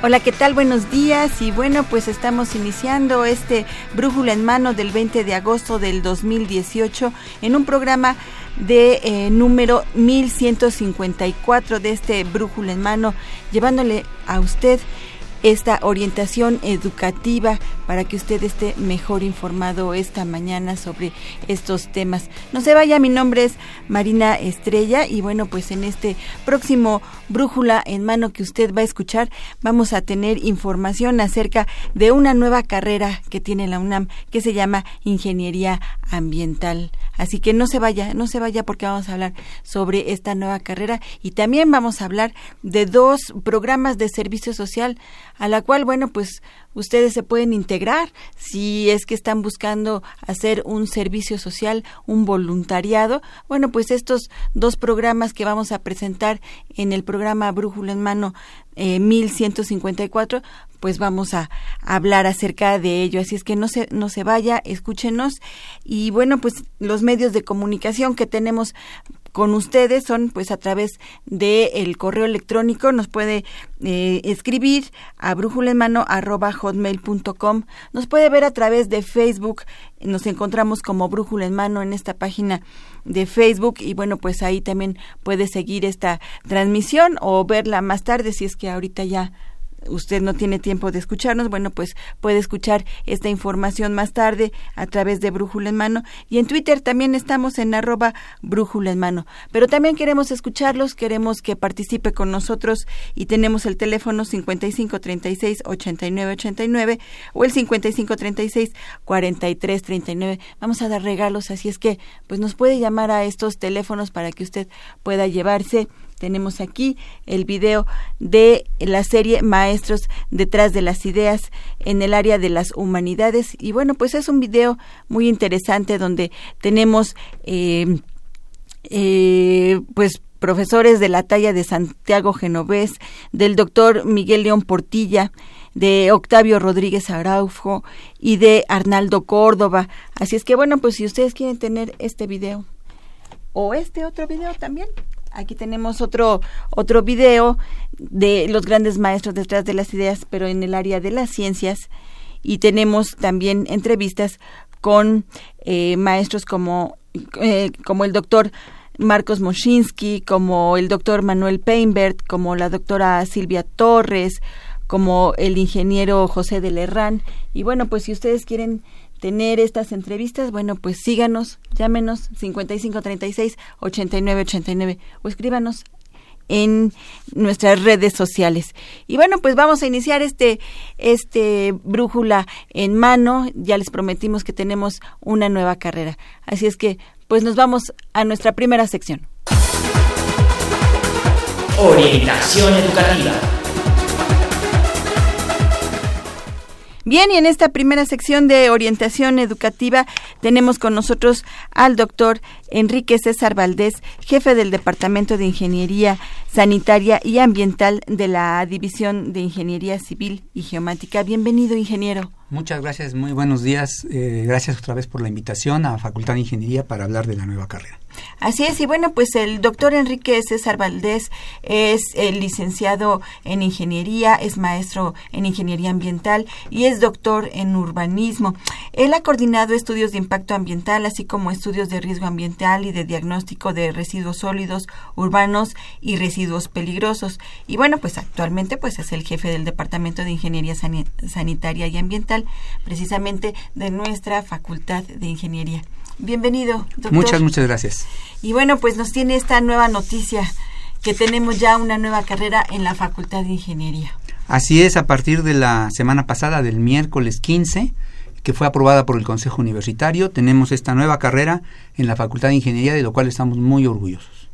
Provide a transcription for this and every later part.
Hola, ¿qué tal? Buenos días y bueno, pues estamos iniciando este Brújula en mano del 20 de agosto del 2018 en un programa de eh, número 1154 de este Brújula en mano, llevándole a usted esta orientación educativa para que usted esté mejor informado esta mañana sobre estos temas. No se vaya, mi nombre es Marina Estrella y bueno, pues en este próximo brújula en mano que usted va a escuchar, vamos a tener información acerca de una nueva carrera que tiene la UNAM que se llama Ingeniería Ambiental. Así que no se vaya, no se vaya porque vamos a hablar sobre esta nueva carrera y también vamos a hablar de dos programas de servicio social a la cual, bueno, pues ustedes se pueden integrar si es que están buscando hacer un servicio social, un voluntariado. Bueno, pues estos dos programas que vamos a presentar en el programa Brújula en Mano eh, 1154, pues vamos a, hablar acerca de ello. Así es que no se, no se vaya, escúchenos. Y bueno, pues los medios de comunicación que tenemos con ustedes son pues a través del el correo electrónico. Nos puede eh, escribir a brújulenmano@hotmail.com nos puede ver a través de Facebook. Nos encontramos como brújula en mano en esta página de Facebook. Y bueno pues ahí también puede seguir esta transmisión o verla más tarde si es que ahorita ya usted no tiene tiempo de escucharnos, bueno, pues puede escuchar esta información más tarde a través de Brújula en Mano. Y en Twitter también estamos en arroba Brújula en Mano. Pero también queremos escucharlos, queremos que participe con nosotros y tenemos el teléfono 5536-8989 o el 5536-4339. Vamos a dar regalos, así es que pues nos puede llamar a estos teléfonos para que usted pueda llevarse tenemos aquí el video de la serie Maestros detrás de las ideas en el área de las humanidades. Y bueno, pues es un video muy interesante donde tenemos eh, eh, pues profesores de la talla de Santiago Genovés, del doctor Miguel León Portilla, de Octavio Rodríguez Araujo y de Arnaldo Córdoba. Así es que bueno, pues si ustedes quieren tener este video o este otro video también, Aquí tenemos otro, otro video de los grandes maestros detrás de las ideas, pero en el área de las ciencias. Y tenemos también entrevistas con eh, maestros como, eh, como el doctor Marcos Moschinsky, como el doctor Manuel Peinbert, como la doctora Silvia Torres, como el ingeniero José de Lerrán. Y bueno, pues si ustedes quieren tener estas entrevistas, bueno, pues síganos, llámenos 5536-8989 o escríbanos en nuestras redes sociales. Y bueno, pues vamos a iniciar este, este brújula en mano. Ya les prometimos que tenemos una nueva carrera. Así es que, pues nos vamos a nuestra primera sección. Orientación educativa. Bien, y en esta primera sección de orientación educativa tenemos con nosotros al doctor Enrique César Valdés, jefe del Departamento de Ingeniería Sanitaria y Ambiental de la División de Ingeniería Civil y Geomática. Bienvenido, ingeniero. Muchas gracias, muy buenos días. Eh, gracias otra vez por la invitación a Facultad de Ingeniería para hablar de la nueva carrera. Así es, y bueno, pues el doctor Enrique César Valdés es licenciado en ingeniería, es maestro en ingeniería ambiental y es doctor en urbanismo. Él ha coordinado estudios de impacto ambiental, así como estudios de riesgo ambiental y de diagnóstico de residuos sólidos, urbanos y residuos peligrosos. Y bueno, pues actualmente pues es el jefe del Departamento de Ingeniería Sanitaria y Ambiental, precisamente de nuestra Facultad de Ingeniería. Bienvenido, doctor. Muchas, muchas gracias. Y bueno, pues nos tiene esta nueva noticia que tenemos ya una nueva carrera en la Facultad de Ingeniería. Así es, a partir de la semana pasada, del miércoles 15, que fue aprobada por el Consejo Universitario, tenemos esta nueva carrera en la Facultad de Ingeniería, de lo cual estamos muy orgullosos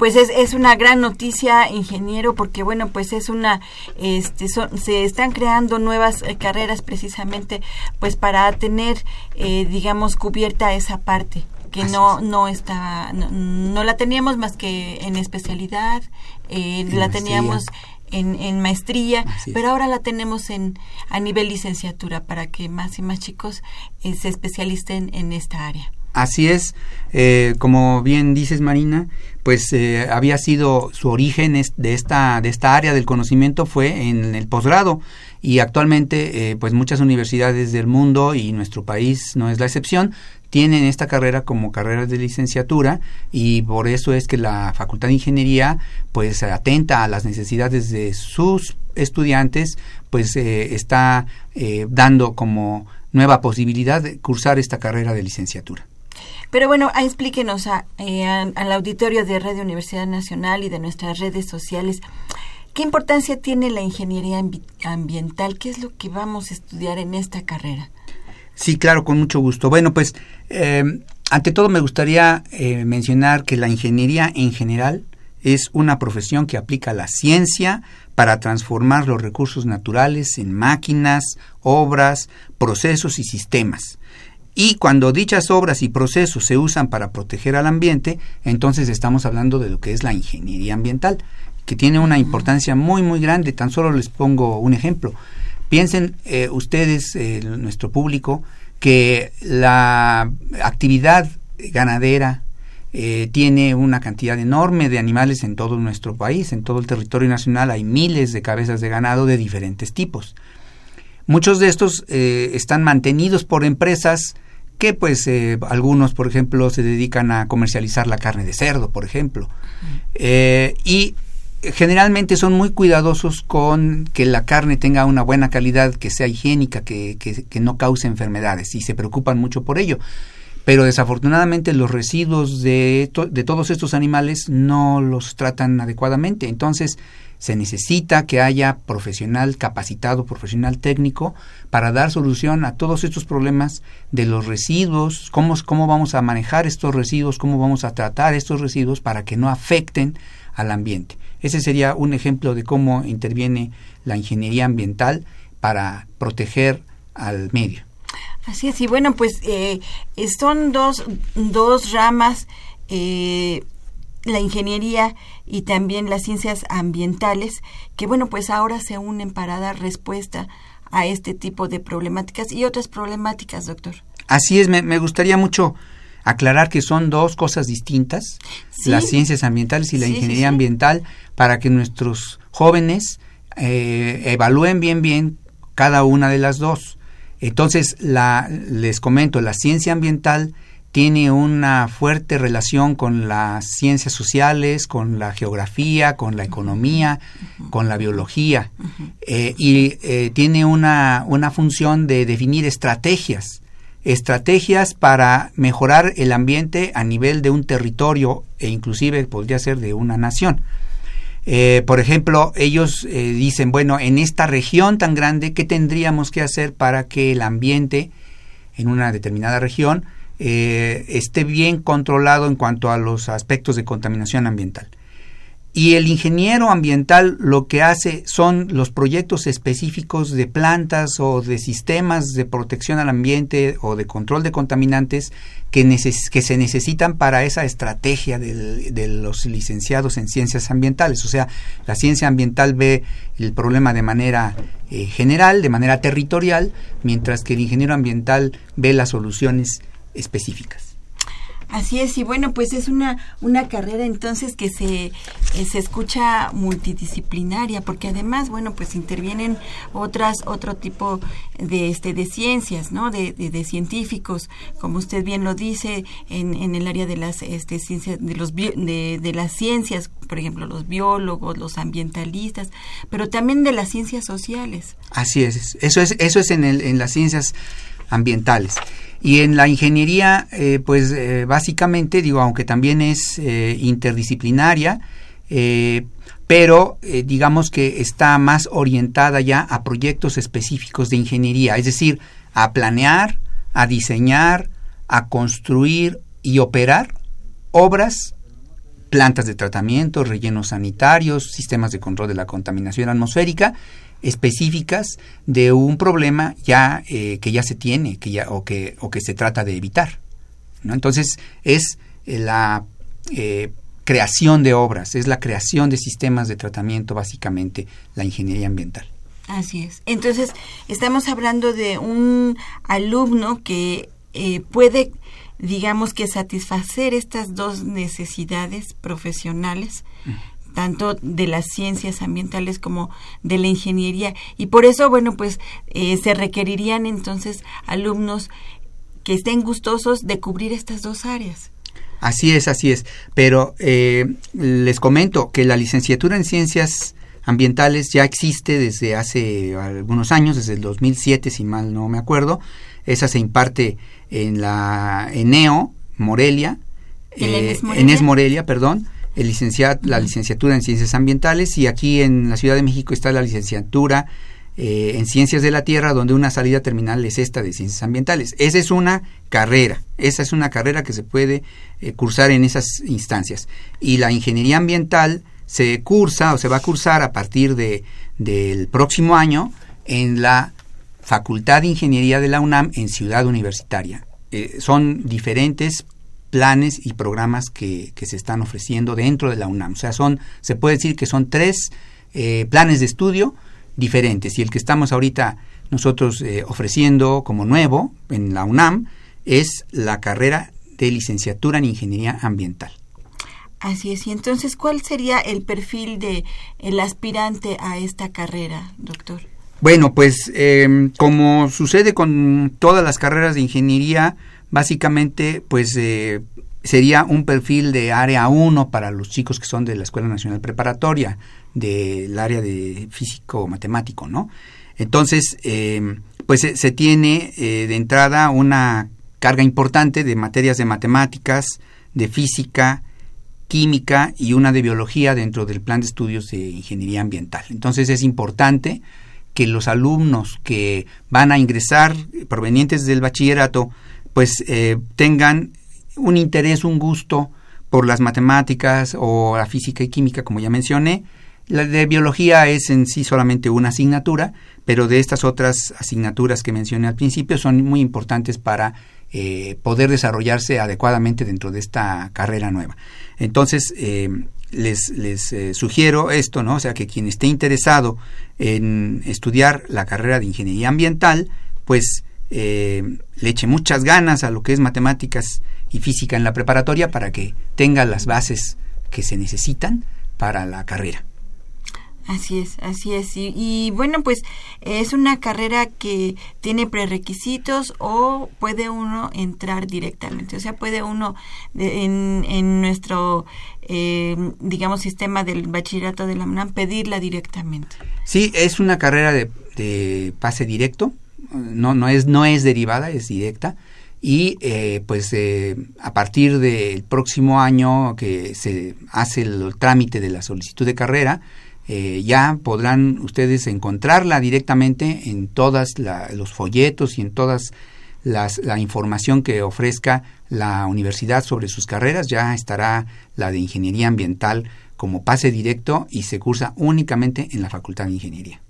pues es, es una gran noticia, ingeniero, porque bueno, pues es una, este, se están creando nuevas eh, carreras precisamente, pues para tener, eh, digamos, cubierta esa parte que no no está no, la teníamos más que en especialidad eh, la teníamos en, en maestría, pero ahora la tenemos en a nivel licenciatura para que más y más chicos se especialicen en esta área. Así es, eh, como bien dices Marina, pues eh, había sido su origen de esta, de esta área del conocimiento fue en el posgrado y actualmente eh, pues muchas universidades del mundo y nuestro país no es la excepción tienen esta carrera como carrera de licenciatura y por eso es que la Facultad de Ingeniería pues atenta a las necesidades de sus estudiantes pues está dando como nueva posibilidad de cursar esta carrera de licenciatura. Pero bueno, explíquenos eh, al auditorio de Radio Universidad Nacional y de nuestras redes sociales. ¿Qué importancia tiene la ingeniería ambiental? ¿Qué es lo que vamos a estudiar en esta carrera? Sí, claro, con mucho gusto. Bueno, pues eh, ante todo me gustaría eh, mencionar que la ingeniería en general es una profesión que aplica la ciencia para transformar los recursos naturales en máquinas, obras, procesos y sistemas. Y cuando dichas obras y procesos se usan para proteger al ambiente, entonces estamos hablando de lo que es la ingeniería ambiental, que tiene una importancia muy, muy grande. Tan solo les pongo un ejemplo. Piensen eh, ustedes, eh, nuestro público, que la actividad ganadera eh, tiene una cantidad enorme de animales en todo nuestro país, en todo el territorio nacional hay miles de cabezas de ganado de diferentes tipos. Muchos de estos eh, están mantenidos por empresas que pues eh, algunos, por ejemplo, se dedican a comercializar la carne de cerdo, por ejemplo. Eh, y generalmente son muy cuidadosos con que la carne tenga una buena calidad, que sea higiénica, que, que, no cause enfermedades y se preocupan mucho por ello. Pero desafortunadamente los residuos de, de todos estos animales no los tratan adecuadamente. Entonces, se necesita que haya profesional capacitado, profesional técnico, para dar solución a todos estos problemas de los residuos, cómo, cómo vamos a manejar estos residuos, cómo vamos a tratar estos residuos para que no afecten al ambiente. Ese sería un ejemplo de cómo interviene la ingeniería ambiental para proteger al medio. Así es, y bueno, pues eh, son dos, dos ramas eh, la ingeniería y también las ciencias ambientales, que bueno, pues ahora se unen para dar respuesta a este tipo de problemáticas y otras problemáticas, doctor. Así es, me, gustaría mucho aclarar que son dos cosas distintas, las ciencias ambientales y la ingeniería ambiental, para que nuestros jóvenes eh, evalúen bien, bien cada una de las dos. Entonces, la, les comento, la ciencia ambiental tiene una fuerte relación con las ciencias sociales, con la geografía, con la economía, con la biología, eh, y eh, tiene una, una función de definir estrategias, estrategias para mejorar el ambiente a nivel de un territorio e inclusive podría ser de una nación. Eh, por ejemplo, ellos dicen, bueno, en esta región tan grande, ¿qué tendríamos que hacer para que el ambiente en una determinada región eh, esté bien controlado en cuanto a los aspectos de contaminación ambiental. Y el ingeniero ambiental lo que hace son los proyectos específicos de plantas o de sistemas de protección al ambiente o de control de contaminantes que, se necesitan para esa estrategia de los licenciados en ciencias ambientales. O sea, la ciencia ambiental ve el problema de manera eh, general, de manera territorial, mientras que el ingeniero ambiental ve las soluciones específicas. Así es, y bueno, pues es una, una carrera entonces que se, eh, se escucha multidisciplinaria, porque además, bueno, pues intervienen otras, otro tipo de, este, de ciencias, ¿no? De, de, científicos, como usted bien lo dice, en, en el área de las este, ciencias, de, los de, de las ciencias, por ejemplo, los biólogos, los ambientalistas, pero también de las ciencias sociales. Así es, eso es, eso es en, el, en las ciencias ambientales. Y en la ingeniería, eh, pues eh, básicamente, digo, aunque también es eh, interdisciplinaria, pero digamos que está más orientada ya a proyectos específicos de ingeniería, es decir, a planear, a diseñar, a construir y operar obras, plantas de tratamiento, rellenos sanitarios, sistemas de control de la contaminación atmosférica específicas de un problema ya eh, que ya se tiene que ya o que o que se trata de evitar ¿no? entonces es eh, la eh, creación de obras es la creación de sistemas de tratamiento básicamente la ingeniería ambiental. Así es. Entonces estamos hablando de un alumno que puede digamos que satisfacer estas dos necesidades profesionales tanto de las ciencias ambientales como de la ingeniería y por eso bueno pues eh, se requerirían entonces alumnos que estén gustosos de cubrir estas dos áreas. Así es, así es. Pero eh, les comento que la licenciatura en ciencias ambientales ya existe desde hace algunos años, desde el 2007, si mal no me acuerdo. Esa se imparte en la ENEO, Morelia, eh, en Morelia, perdón el la licenciatura en Ciencias Ambientales y aquí en la Ciudad de México está la licenciatura eh, en Ciencias de la Tierra, donde una salida terminal es esta de Ciencias Ambientales. Esa es una carrera, esa es una carrera que se puede eh, cursar en esas instancias. Y la Ingeniería Ambiental se cursa o se va a cursar a partir de, del próximo año en la Facultad de Ingeniería de la UNAM en Ciudad Universitaria. Eh, son diferentes planes y programas que, que, se están ofreciendo dentro de la UNAM. O sea, son, se puede decir que son tres eh, planes de estudio diferentes. Y el que estamos ahorita nosotros eh, ofreciendo como nuevo en la UNAM es la carrera de licenciatura en ingeniería ambiental. Así es. Y entonces, ¿cuál sería el perfil de el aspirante a esta carrera, doctor? Bueno, pues eh, como sucede con todas las carreras de ingeniería, básicamente pues eh, sería un perfil de área 1 para los chicos que son de la Escuela Nacional Preparatoria, del área de físico matemático, ¿no? Entonces, em, pues se, tiene eh, de entrada una carga importante de materias de matemáticas, de física, química y una de biología dentro del plan de estudios de ingeniería ambiental. Entonces es importante que los alumnos que van a ingresar provenientes del bachillerato pues eh, tengan un interés, un gusto por las matemáticas o la física y química, como ya mencioné. La de biología es en sí solamente una asignatura, pero de estas otras asignaturas que mencioné al principio son muy importantes para eh, poder desarrollarse adecuadamente dentro de esta carrera nueva. Entonces, eh, les, les sugiero esto, ¿no? O sea, que quien esté interesado en estudiar la carrera de ingeniería ambiental, pues eh, le eche muchas ganas a lo que es matemáticas y física en la preparatoria para que tenga las bases que se necesitan para la carrera. Así es, así es. Y, bueno, pues es una carrera que tiene prerequisitos o puede uno entrar directamente. O sea, puede uno en, en, nuestro, eh, digamos, sistema del bachillerato de la UNAM pedirla directamente. Sí, es una carrera de, de pase directo no, no, es, no es derivada, es directa. Y eh, pues eh, a partir del próximo año que se hace el, trámite de la solicitud de carrera, eh, ya podrán ustedes encontrarla directamente en todos los folletos y en todas las, la información que ofrezca la universidad sobre sus carreras. Ya estará la de ingeniería ambiental como pase directo y se cursa únicamente en la Facultad de Ingeniería.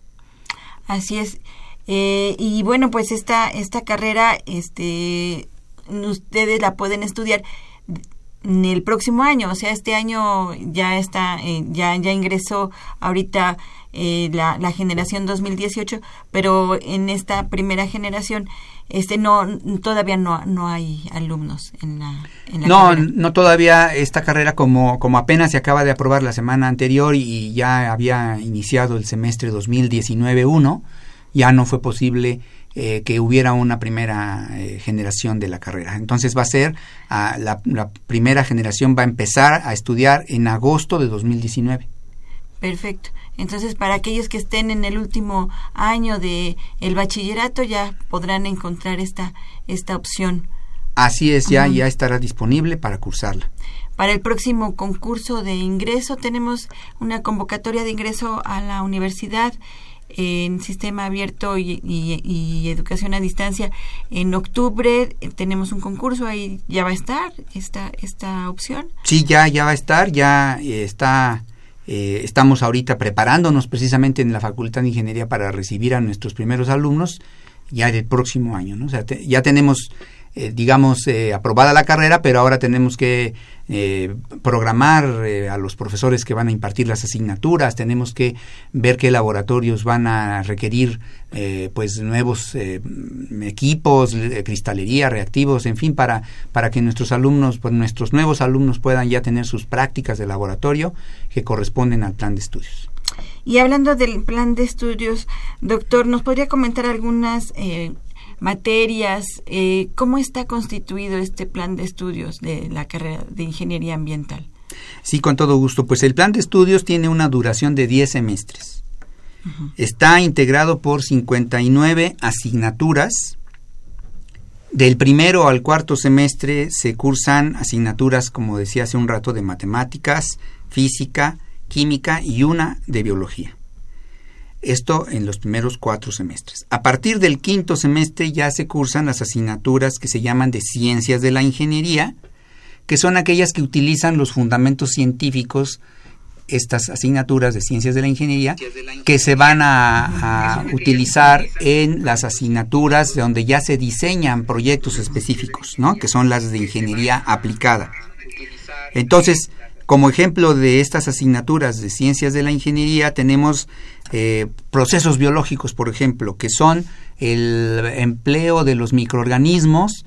Así es. Eh, y bueno, pues esta, esta carrera, este, ustedes la pueden estudiar el próximo año, o sea, este año ya está, eh, ya, ya ingresó ahorita eh, la, la, generación 2018, pero en esta primera generación este no todavía no, no hay alumnos en la, en la no carrera. no todavía esta carrera como como apenas se acaba de aprobar la semana anterior y ya había iniciado el semestre 2019-1 ya no fue posible eh, que hubiera una primera eh, generación de la carrera. Entonces va a ser, ah, la, la, primera generación va a empezar a estudiar en agosto de 2019. Perfecto. Entonces, para aquellos que estén en el último año de el bachillerato ya podrán encontrar esta esta opción. Así es, ya uh -huh. ya estará disponible para cursarla. Para el próximo concurso de ingreso tenemos una convocatoria de ingreso a la universidad en sistema abierto y, y, y, educación a distancia. En octubre tenemos un concurso, ahí ya va a estar esta, esta opción. Sí, ya, ya va a estar, ya está, eh, estamos ahorita preparándonos precisamente en la Facultad de Ingeniería para recibir a nuestros primeros alumnos ya del próximo año, ¿no? O sea, te, ya tenemos eh, digamos, eh, aprobada la carrera, pero ahora tenemos que eh, programar eh, a los profesores que van a impartir las asignaturas, tenemos que ver qué laboratorios van a requerir eh, pues nuevos equipos, cristalería, reactivos, en fin, para, para que nuestros alumnos, pues nuestros nuevos alumnos puedan ya tener sus prácticas de laboratorio que corresponden al plan de estudios. Y hablando del plan de estudios, doctor, ¿nos podría comentar algunas materias, eh, ¿cómo está constituido este plan de estudios de la carrera de Ingeniería Ambiental? Sí, con todo gusto. Pues el plan de estudios tiene una duración de 10 semestres. Uh -huh. Está integrado por 59 asignaturas. Del primero al cuarto semestre se cursan asignaturas, como decía hace un rato, de matemáticas, física, química y una de biología. Esto en los primeros cuatro semestres. A partir del quinto semestre ya se cursan las asignaturas que se llaman de ciencias de la ingeniería, que son aquellas que utilizan los fundamentos científicos, estas asignaturas de ciencias de la ingeniería, que se van a, a utilizar en las asignaturas donde ya se diseñan proyectos específicos, ¿no? que son las de ingeniería aplicada. Entonces, como ejemplo de estas asignaturas de ciencias de la ingeniería tenemos eh, procesos biológicos, por ejemplo, que son el empleo de los microorganismos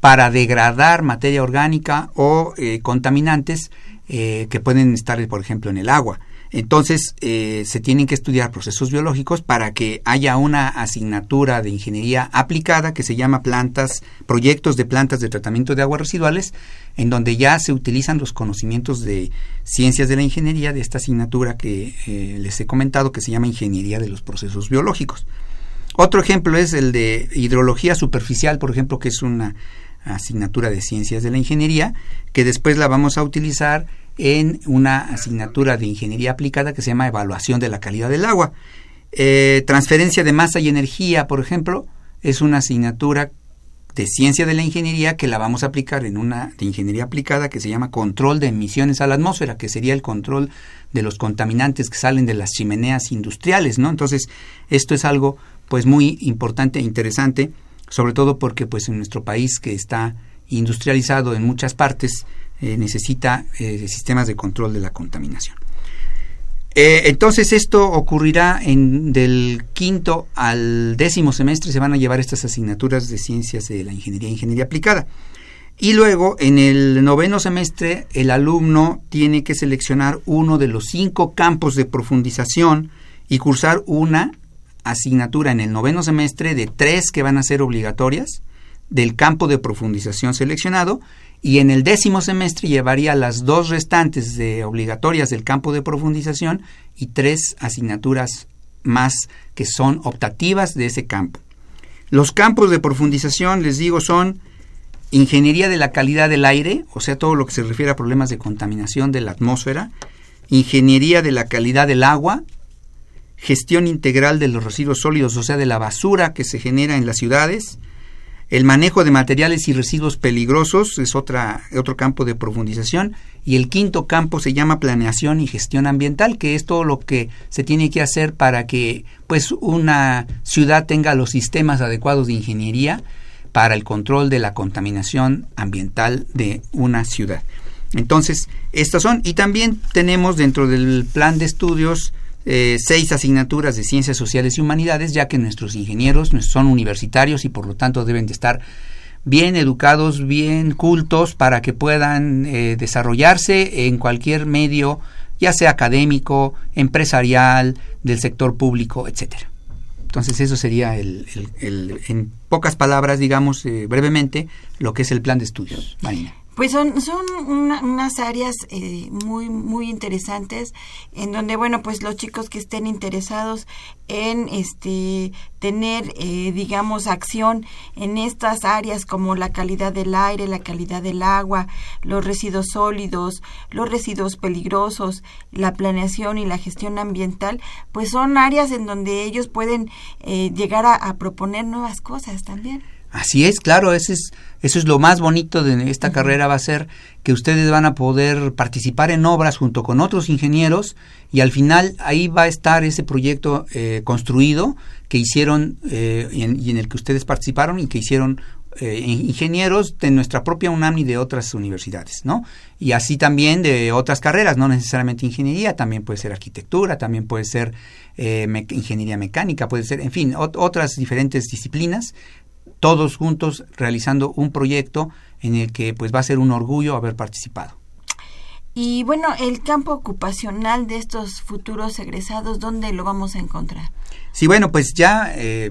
para degradar materia orgánica o eh, contaminantes eh, que pueden estar, por ejemplo, en el agua. Entonces, eh, se tienen que estudiar procesos biológicos para que haya una asignatura de ingeniería aplicada que se llama plantas, proyectos de plantas de tratamiento de aguas residuales, en donde ya se utilizan los conocimientos de ciencias de la ingeniería de esta asignatura que eh, les he comentado que se llama ingeniería de los procesos biológicos. Otro ejemplo es el de hidrología superficial, por ejemplo, que es una asignatura de ciencias de la ingeniería, que después la vamos a utilizar en una asignatura de ingeniería aplicada que se llama evaluación de la calidad del agua. Eh, transferencia de masa y energía, por ejemplo, es una asignatura de ciencia de la ingeniería que la vamos a aplicar en una de ingeniería aplicada que se llama control de emisiones a la atmósfera, que sería el control de los contaminantes que salen de las chimeneas industriales, ¿no? Entonces, esto es algo pues muy importante e interesante, sobre todo porque pues en nuestro país que está industrializado en muchas partes, eh, necesita eh, sistemas de control de la contaminación. Eh, entonces esto ocurrirá en del quinto al décimo semestre se van a llevar estas asignaturas de ciencias de la ingeniería ingeniería aplicada. Y luego en el noveno semestre el alumno tiene que seleccionar uno de los cinco campos de profundización y cursar una asignatura en el noveno semestre de tres que van a ser obligatorias del campo de profundización seleccionado y en el décimo semestre llevaría las dos restantes de obligatorias del campo de profundización y tres asignaturas más que son optativas de ese campo. Los campos de profundización, les digo, son ingeniería de la calidad del aire, o sea, todo lo que se refiere a problemas de contaminación de la atmósfera, ingeniería de la calidad del agua, gestión integral de los residuos sólidos, o sea, de la basura que se genera en las ciudades, el manejo de materiales y residuos peligrosos es otra, otro campo de profundización. Y el quinto campo se llama planeación y gestión ambiental, que es todo lo que se tiene que hacer para que pues, una ciudad tenga los sistemas adecuados de ingeniería para el control de la contaminación ambiental de una ciudad. Entonces, estas son, y también tenemos dentro del plan de estudios eh, seis asignaturas de ciencias sociales y humanidades, ya que nuestros ingenieros son universitarios y por lo tanto deben de estar bien educados, bien cultos para que puedan eh, desarrollarse en cualquier medio, ya sea académico, empresarial, del sector público, etcétera. Entonces eso sería el, en pocas palabras, digamos eh, brevemente, lo que es el plan de estudios. Marina. Pues son, son unas áreas eh, muy, muy interesantes en donde, bueno, pues los chicos que estén interesados en este tener, eh, digamos, acción en estas áreas como la calidad del aire, la calidad del agua, los residuos sólidos, los residuos peligrosos, la planeación y la gestión ambiental, pues son áreas en donde ellos pueden eh, llegar a proponer nuevas cosas también. Así es, claro, ese es, eso es lo más bonito de esta carrera, va a ser que ustedes van a poder participar en obras junto con otros ingenieros y al final ahí va a estar ese proyecto eh, construido que hicieron eh, y, en, el que ustedes participaron y que hicieron eh, ingenieros de nuestra propia UNAM y de otras universidades, ¿no? Y así también de otras carreras, no necesariamente ingeniería, también puede ser arquitectura, también puede ser ingeniería mecánica, puede ser, en fin, otras diferentes disciplinas todos juntos realizando un proyecto en el que pues va a ser un orgullo haber participado. Y bueno, el campo ocupacional de estos futuros egresados, ¿dónde lo vamos a encontrar? Sí, bueno, pues ya eh,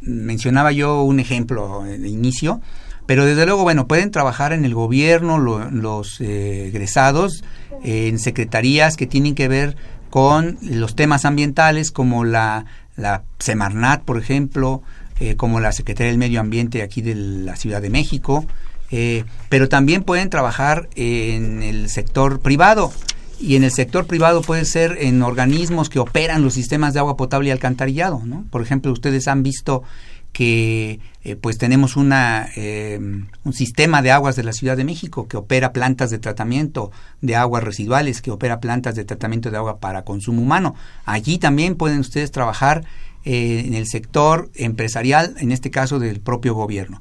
mencionaba yo un ejemplo de inicio, pero desde luego, bueno, pueden trabajar en el gobierno los eh, egresados, en secretarías que tienen que ver con los temas ambientales como la, la Semarnat, por ejemplo, eh, como la Secretaría del Medio Ambiente aquí de la Ciudad de México, eh, pero también pueden trabajar en el sector privado. Y en el sector privado puede ser en organismos que operan los sistemas de agua potable y alcantarillado. ¿no? Por ejemplo, ustedes han visto que eh, pues tenemos una, un sistema de aguas de la Ciudad de México que opera plantas de tratamiento de aguas residuales, que opera plantas de tratamiento de agua para consumo humano. Allí también pueden ustedes trabajar eh, en el sector empresarial, en este caso del propio gobierno.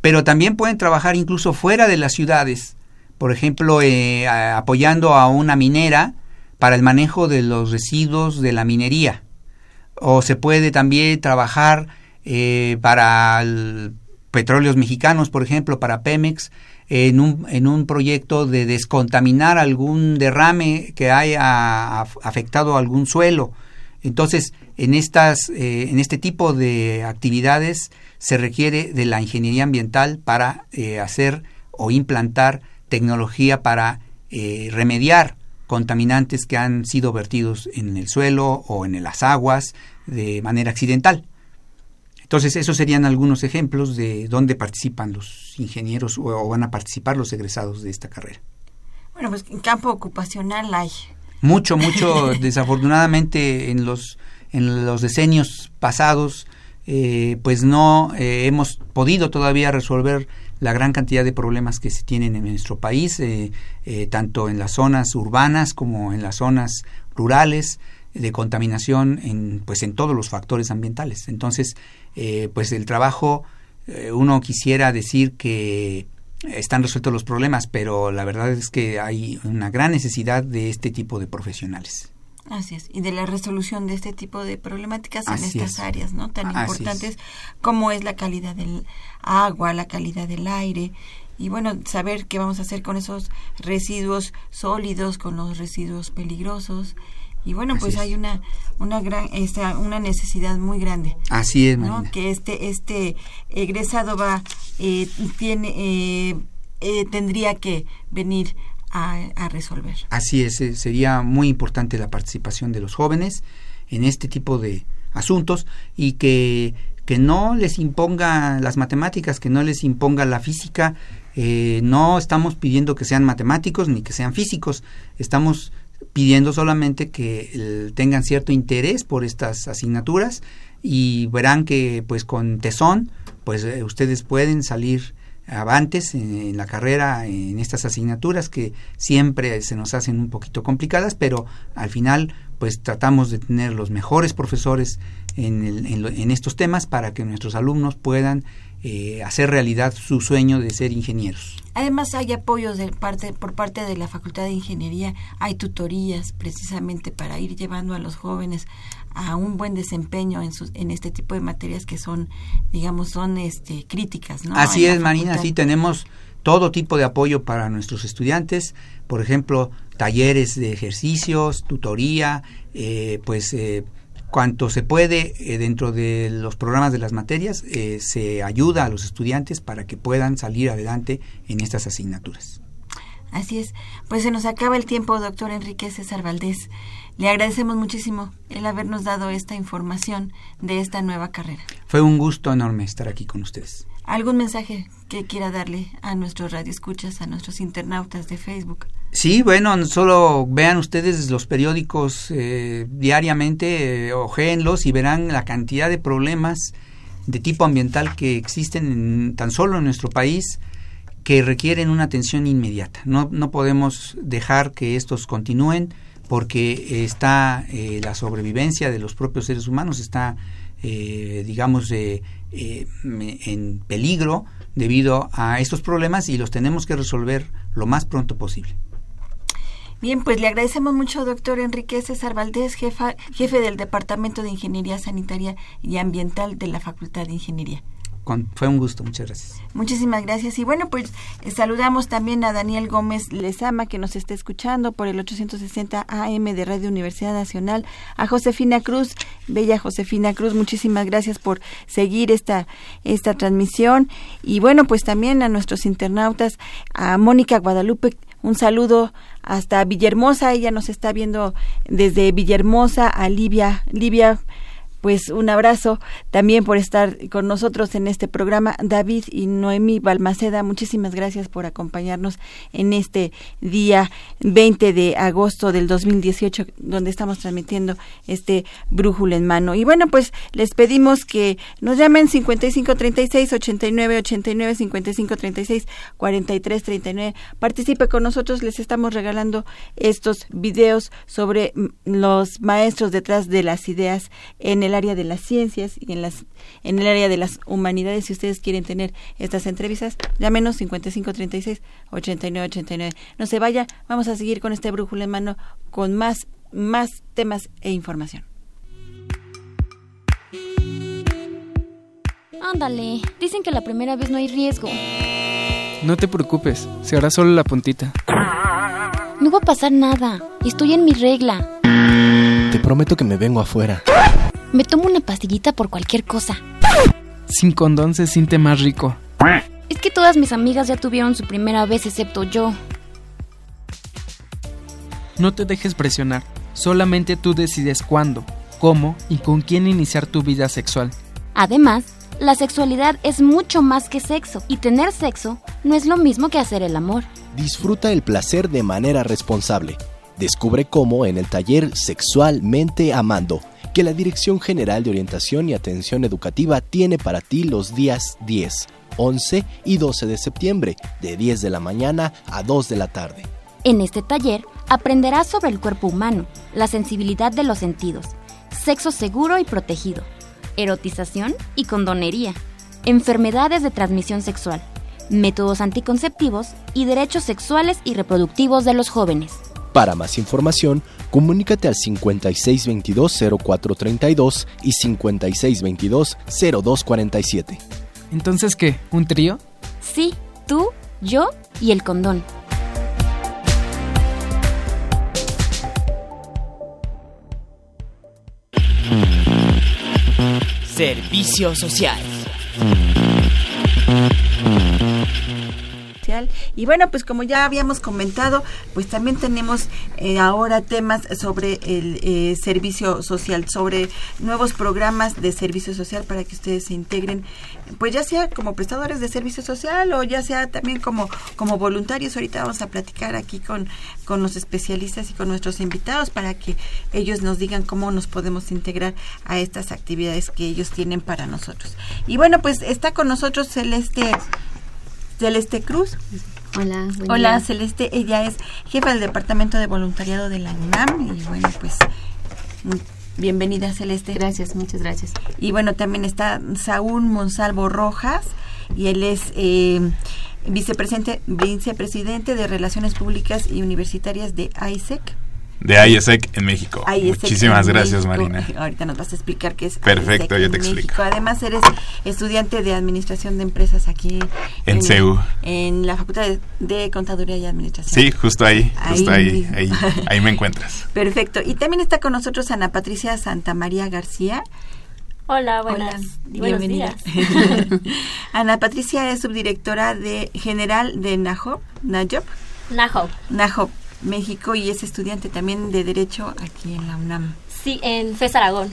Pero también pueden trabajar incluso fuera de las ciudades, por ejemplo, eh, apoyando a una minera para el manejo de los residuos de la minería. O se puede también trabajar eh, para petróleos mexicanos, por ejemplo, para Pemex, en un, en un proyecto de descontaminar algún derrame que haya afectado algún suelo. Entonces, en, estas, eh, en este tipo de actividades se requiere de la ingeniería ambiental para eh, hacer o implantar tecnología para eh, remediar contaminantes que han sido vertidos en el suelo o en las aguas de manera accidental. Entonces, esos serían algunos ejemplos de dónde participan los ingenieros o, van a participar los egresados de esta carrera. Bueno, pues en campo ocupacional hay. Mucho, mucho, desafortunadamente en los en los decenios pasados, eh, pues no eh, hemos podido todavía resolver la gran cantidad de problemas que se tienen en nuestro país, eh, tanto en las zonas urbanas como en las zonas rurales, de contaminación en, pues en todos los factores ambientales. Entonces, pues el trabajo, uno quisiera decir que están resueltos los problemas, pero la verdad es que hay una gran necesidad de este tipo de profesionales. Así es, y de la resolución de este tipo de problemáticas en estas áreas, ¿no? Tan importantes como es la calidad del agua, la calidad del aire, y bueno, saber qué vamos a hacer con esos residuos sólidos, con los residuos peligrosos, y bueno, pues hay una una gran esta, una necesidad muy grande. Así es, ¿no? Que este este egresado va eh, tiene eh, eh, tendría que venir a, resolver. Así es, eh, sería muy importante la participación de los jóvenes en este tipo de asuntos y que, que no les imponga las matemáticas, que no les imponga la física. Eh, no estamos pidiendo que sean matemáticos ni que sean físicos, estamos pidiendo solamente que tengan cierto interés por estas asignaturas y verán que pues con tesón pues eh, ustedes pueden salir avantes en, la carrera, en estas asignaturas que siempre se nos hacen un poquito complicadas, pero al final pues tratamos de tener los mejores profesores en, en, estos temas para que nuestros alumnos puedan eh, hacer realidad su sueño de ser ingenieros. Además hay apoyos de parte, por parte de la Facultad de Ingeniería, hay tutorías precisamente para ir llevando a los jóvenes a un buen desempeño en, sus, en este tipo de materias que son, digamos, son este, críticas. ¿no? Así es, Marina, sí tenemos todo tipo de apoyo para nuestros estudiantes, por ejemplo, talleres de ejercicios, tutoría, eh, pues eh, cuanto se puede eh, dentro de los programas de las materias, eh, se ayuda a los estudiantes para que puedan salir adelante en estas asignaturas. Así es. Pues se nos acaba el tiempo, doctor Enrique César Valdés. Le agradecemos muchísimo el habernos dado esta información de esta nueva carrera. Fue un gusto enorme estar aquí con ustedes. ¿Algún mensaje que quiera darle a nuestros radioescuchas, a nuestros internautas de Facebook? Sí, bueno, solo vean ustedes los periódicos eh, diariamente, eh, ojéenlos y verán la cantidad de problemas de tipo ambiental que existen tan solo en nuestro país que requieren una atención inmediata. No, no podemos dejar que estos continúen porque está eh, la sobrevivencia de los propios seres humanos, está, eh, digamos, en peligro debido a estos problemas y los tenemos que resolver lo más pronto posible. Bien, pues le agradecemos mucho, doctor Enrique César Valdés, jefa, jefe del Departamento de Ingeniería Sanitaria y Ambiental de la Facultad de Ingeniería. Fue un gusto, muchas gracias. Muchísimas gracias. Y bueno, pues eh, saludamos también a Daniel Gómez Lezama, que nos está escuchando por el 860 AM de Radio Universidad Nacional, a Josefina Cruz, bella Josefina Cruz, muchísimas gracias por seguir esta, esta transmisión. Y bueno, pues también a nuestros internautas, a Mónica Guadalupe, un saludo hasta Villahermosa, ella nos está viendo desde Villahermosa a Livia, Livia pues un abrazo también por estar con nosotros en este programa. David y Noemí Balmaceda, muchísimas gracias por acompañarnos en este día 20 de agosto del 2018, donde estamos transmitiendo este brújula en mano. Y bueno, pues les pedimos que nos llamen 5536 89 89 5536 43 39. Participe con nosotros, les estamos regalando estos videos sobre los maestros detrás de las ideas en el área de las ciencias y en las en el área de las humanidades si ustedes quieren tener estas entrevistas llámenos 5536 8989 no se vaya vamos a seguir con este brújula en mano con más más temas e información Ándale, dicen que la primera vez no hay riesgo. No te preocupes, se hará solo la puntita. No va a pasar nada, estoy en mi regla. Te prometo que me vengo afuera. Me tomo una pastillita por cualquier cosa. Sin condón se siente más rico. Es que todas mis amigas ya tuvieron su primera vez excepto yo. No te dejes presionar. Solamente tú decides cuándo, cómo y con quién iniciar tu vida sexual. Además, la sexualidad es mucho más que sexo y tener sexo no es lo mismo que hacer el amor. Disfruta el placer de manera responsable. Descubre cómo en el taller Sexualmente Amando que la Dirección General de Orientación y Atención Educativa tiene para ti los días 10, 11 y 12 de septiembre, de 10 de la mañana a 2 de la tarde. En este taller aprenderás sobre el cuerpo humano, la sensibilidad de los sentidos, sexo seguro y protegido, erotización y condonería, enfermedades de transmisión sexual, métodos anticonceptivos y derechos sexuales y reproductivos de los jóvenes. Para más información, comunícate al 5622-0432 y 5622-0247. ¿Entonces qué? ¿Un trío? Sí, tú, yo y el condón. Servicio social. Y bueno, pues como ya habíamos comentado, pues también tenemos eh, ahora temas sobre el eh, servicio social, sobre nuevos programas de servicio social para que ustedes se integren, pues ya sea como prestadores de servicio social o ya sea también como, como voluntarios. Ahorita vamos a platicar aquí con, con los especialistas y con nuestros invitados para que ellos nos digan cómo nos podemos integrar a estas actividades que ellos tienen para nosotros. Y bueno, pues está con nosotros Celeste Celeste Cruz. Hola. Hola Celeste, ella es jefa del departamento de voluntariado de la UNAM y bueno, pues Bienvenida, Celeste. Gracias, muchas gracias. Y bueno, también está Saúl Monsalvo Rojas, y él es eh, vicepresidente, vicepresidente de Relaciones Públicas y Universitarias de ISEC de IESEC en México. Muchísimas gracias, Marina. Ahorita nos vas a explicar qué es. Perfecto, yo te explico. Además, eres estudiante de Administración de Empresas aquí en, en CEU. En la Facultad de, Contaduría y Administración. Sí, justo ahí, justo ahí, ahí, me encuentras. Perfecto. Y también está con nosotros Ana Patricia Santa María García. Hola, buenas. Bienvenida. Ana Patricia es subdirectora de general de NAJOP. NAJOP. NAJOP. México y es estudiante también de Derecho aquí en la UNAM. Sí, en FES Aragón.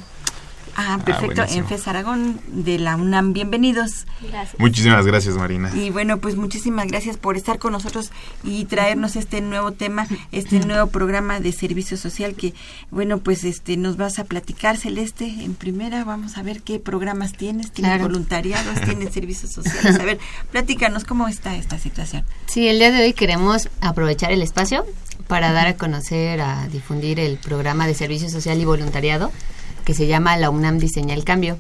Ah, ah perfecto, en FES Aragón de la UNAM. Bienvenidos. Gracias. Muchísimas gracias, Marina. Y bueno, pues muchísimas gracias por estar con nosotros y traernos este nuevo tema, este nuevo programa de servicio social que, bueno, pues este nos vas a platicar, Celeste, en primera. Vamos a ver qué programas tienes. ¿Tienes voluntariados? ¿Tienes servicios sociales? A ver, platícanos cómo está esta situación. Sí, el día de hoy queremos aprovechar el espacio para dar a conocer, a difundir el programa de servicio social y voluntariado que se llama La UNAM Diseña el Cambio,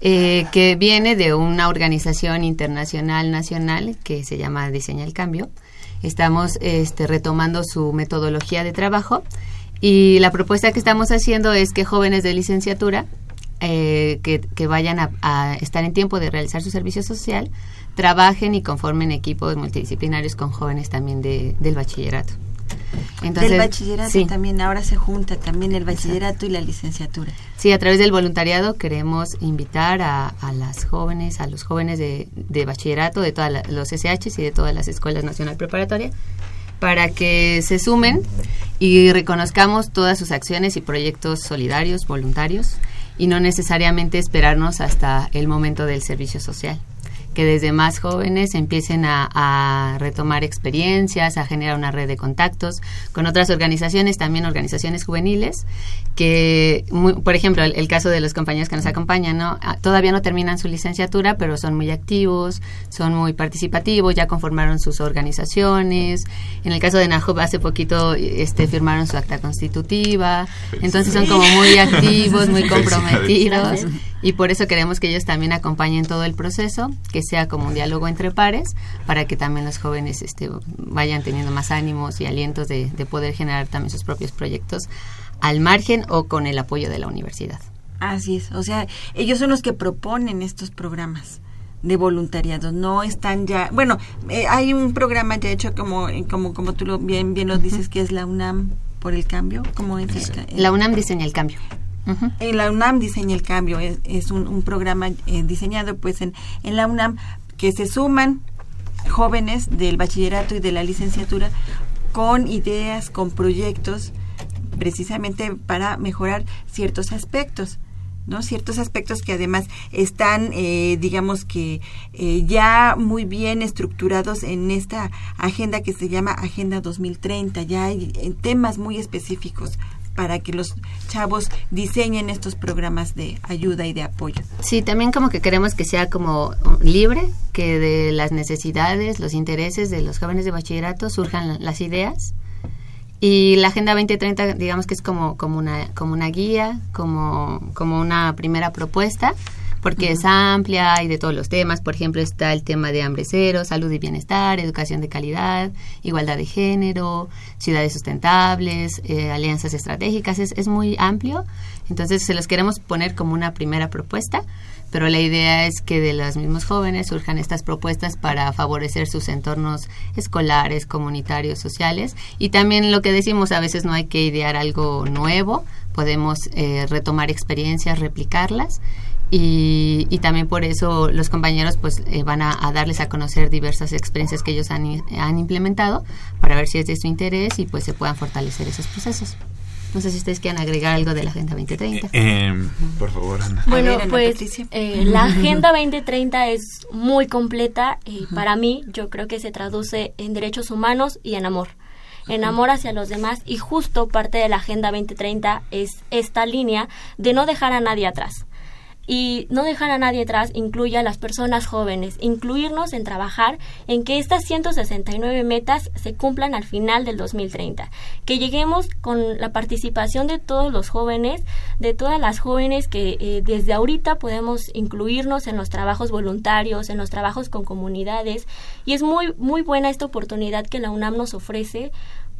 eh, que viene de una organización internacional nacional que se llama Diseña el Cambio. Estamos este, retomando su metodología de trabajo y la propuesta que estamos haciendo es que jóvenes de licenciatura eh, que, vayan a, estar en tiempo de realizar su servicio social trabajen y conformen equipos multidisciplinarios con jóvenes también del bachillerato. Entonces, del bachillerato también, ahora se junta también el bachillerato y la licenciatura. Sí, a través del voluntariado queremos invitar a, las jóvenes, a los jóvenes de, bachillerato, de todos los SHs y de todas las escuelas nacional preparatoria, para que se sumen y reconozcamos todas sus acciones y proyectos solidarios, voluntarios, y no necesariamente esperarnos hasta el momento del servicio social que desde más jóvenes empiecen a, retomar experiencias, a generar una red de contactos con otras organizaciones, también organizaciones juveniles, que, por ejemplo, el, caso de los compañeros que nos acompañan, ¿no? Ah, todavía no terminan su licenciatura, pero son muy activos, son muy participativos, ya conformaron sus organizaciones. En el caso de Najob, hace poquito este, firmaron su acta constitutiva, entonces son como muy activos, muy comprometidos y por eso queremos que ellos también acompañen todo el proceso, que sea como un diálogo entre pares, para que también los jóvenes este, vayan teniendo más ánimos y alientos de, poder generar también sus propios proyectos al margen o con el apoyo de la universidad. Así es, o sea, ellos son los que proponen estos programas de voluntariado, no están ya, bueno, eh, hay un programa ya hecho como como como tú lo bien bien lo dices que es la UNAM por el cambio, ¿cómo es? La UNAM diseña el cambio. En la UNAM diseña el cambio, es, un, programa eh, diseñado pues en, en la UNAM que se suman jóvenes del bachillerato y de la licenciatura con ideas, con proyectos, precisamente para mejorar ciertos aspectos. ¿no? ciertos aspectos que además están eh, digamos que eh, ya muy bien estructurados en esta agenda que se llama Agenda 2030 ya hay temas muy específicos para que los chavos diseñen estos programas de ayuda y de apoyo. Sí, también como que queremos que sea como libre, que de las necesidades, los intereses de los jóvenes de bachillerato surjan las ideas. Y la Agenda 2030, digamos que es como, como, una, como una guía, como, como una primera propuesta porque es amplia y de todos los temas. Por ejemplo, está el tema de hambre cero, salud y bienestar, educación de calidad, igualdad de género, ciudades sustentables, eh, alianzas estratégicas. Es, es muy amplio. Entonces, se los queremos poner como una primera propuesta pero la idea es que de los mismos jóvenes surjan estas propuestas para favorecer sus entornos escolares, comunitarios, sociales y también lo que decimos a veces no hay que idear algo nuevo, podemos eh, retomar experiencias, replicarlas y, también por eso los compañeros pues eh, van a, darles a conocer diversas experiencias que ellos han, han, implementado para ver si es de su interés y pues se puedan fortalecer esos procesos. No sé si ustedes quieren agregar algo de la Agenda 2030. Eh, em, por favor, Ana. Bueno, pues eh, la Agenda 2030 es muy completa y para mí yo creo que se traduce en derechos humanos y en amor en amor hacia los demás y justo parte de la Agenda 2030 es esta línea de no dejar a nadie atrás y no dejar a nadie atrás incluye a las personas jóvenes, incluirnos en trabajar en que estas 169 metas se cumplan al final del 2030, que lleguemos con la participación de todos los jóvenes, de todas las jóvenes que eh, desde ahorita podemos incluirnos en los trabajos voluntarios, en los trabajos con comunidades. Y es muy muy buena esta oportunidad que la UNAM nos ofrece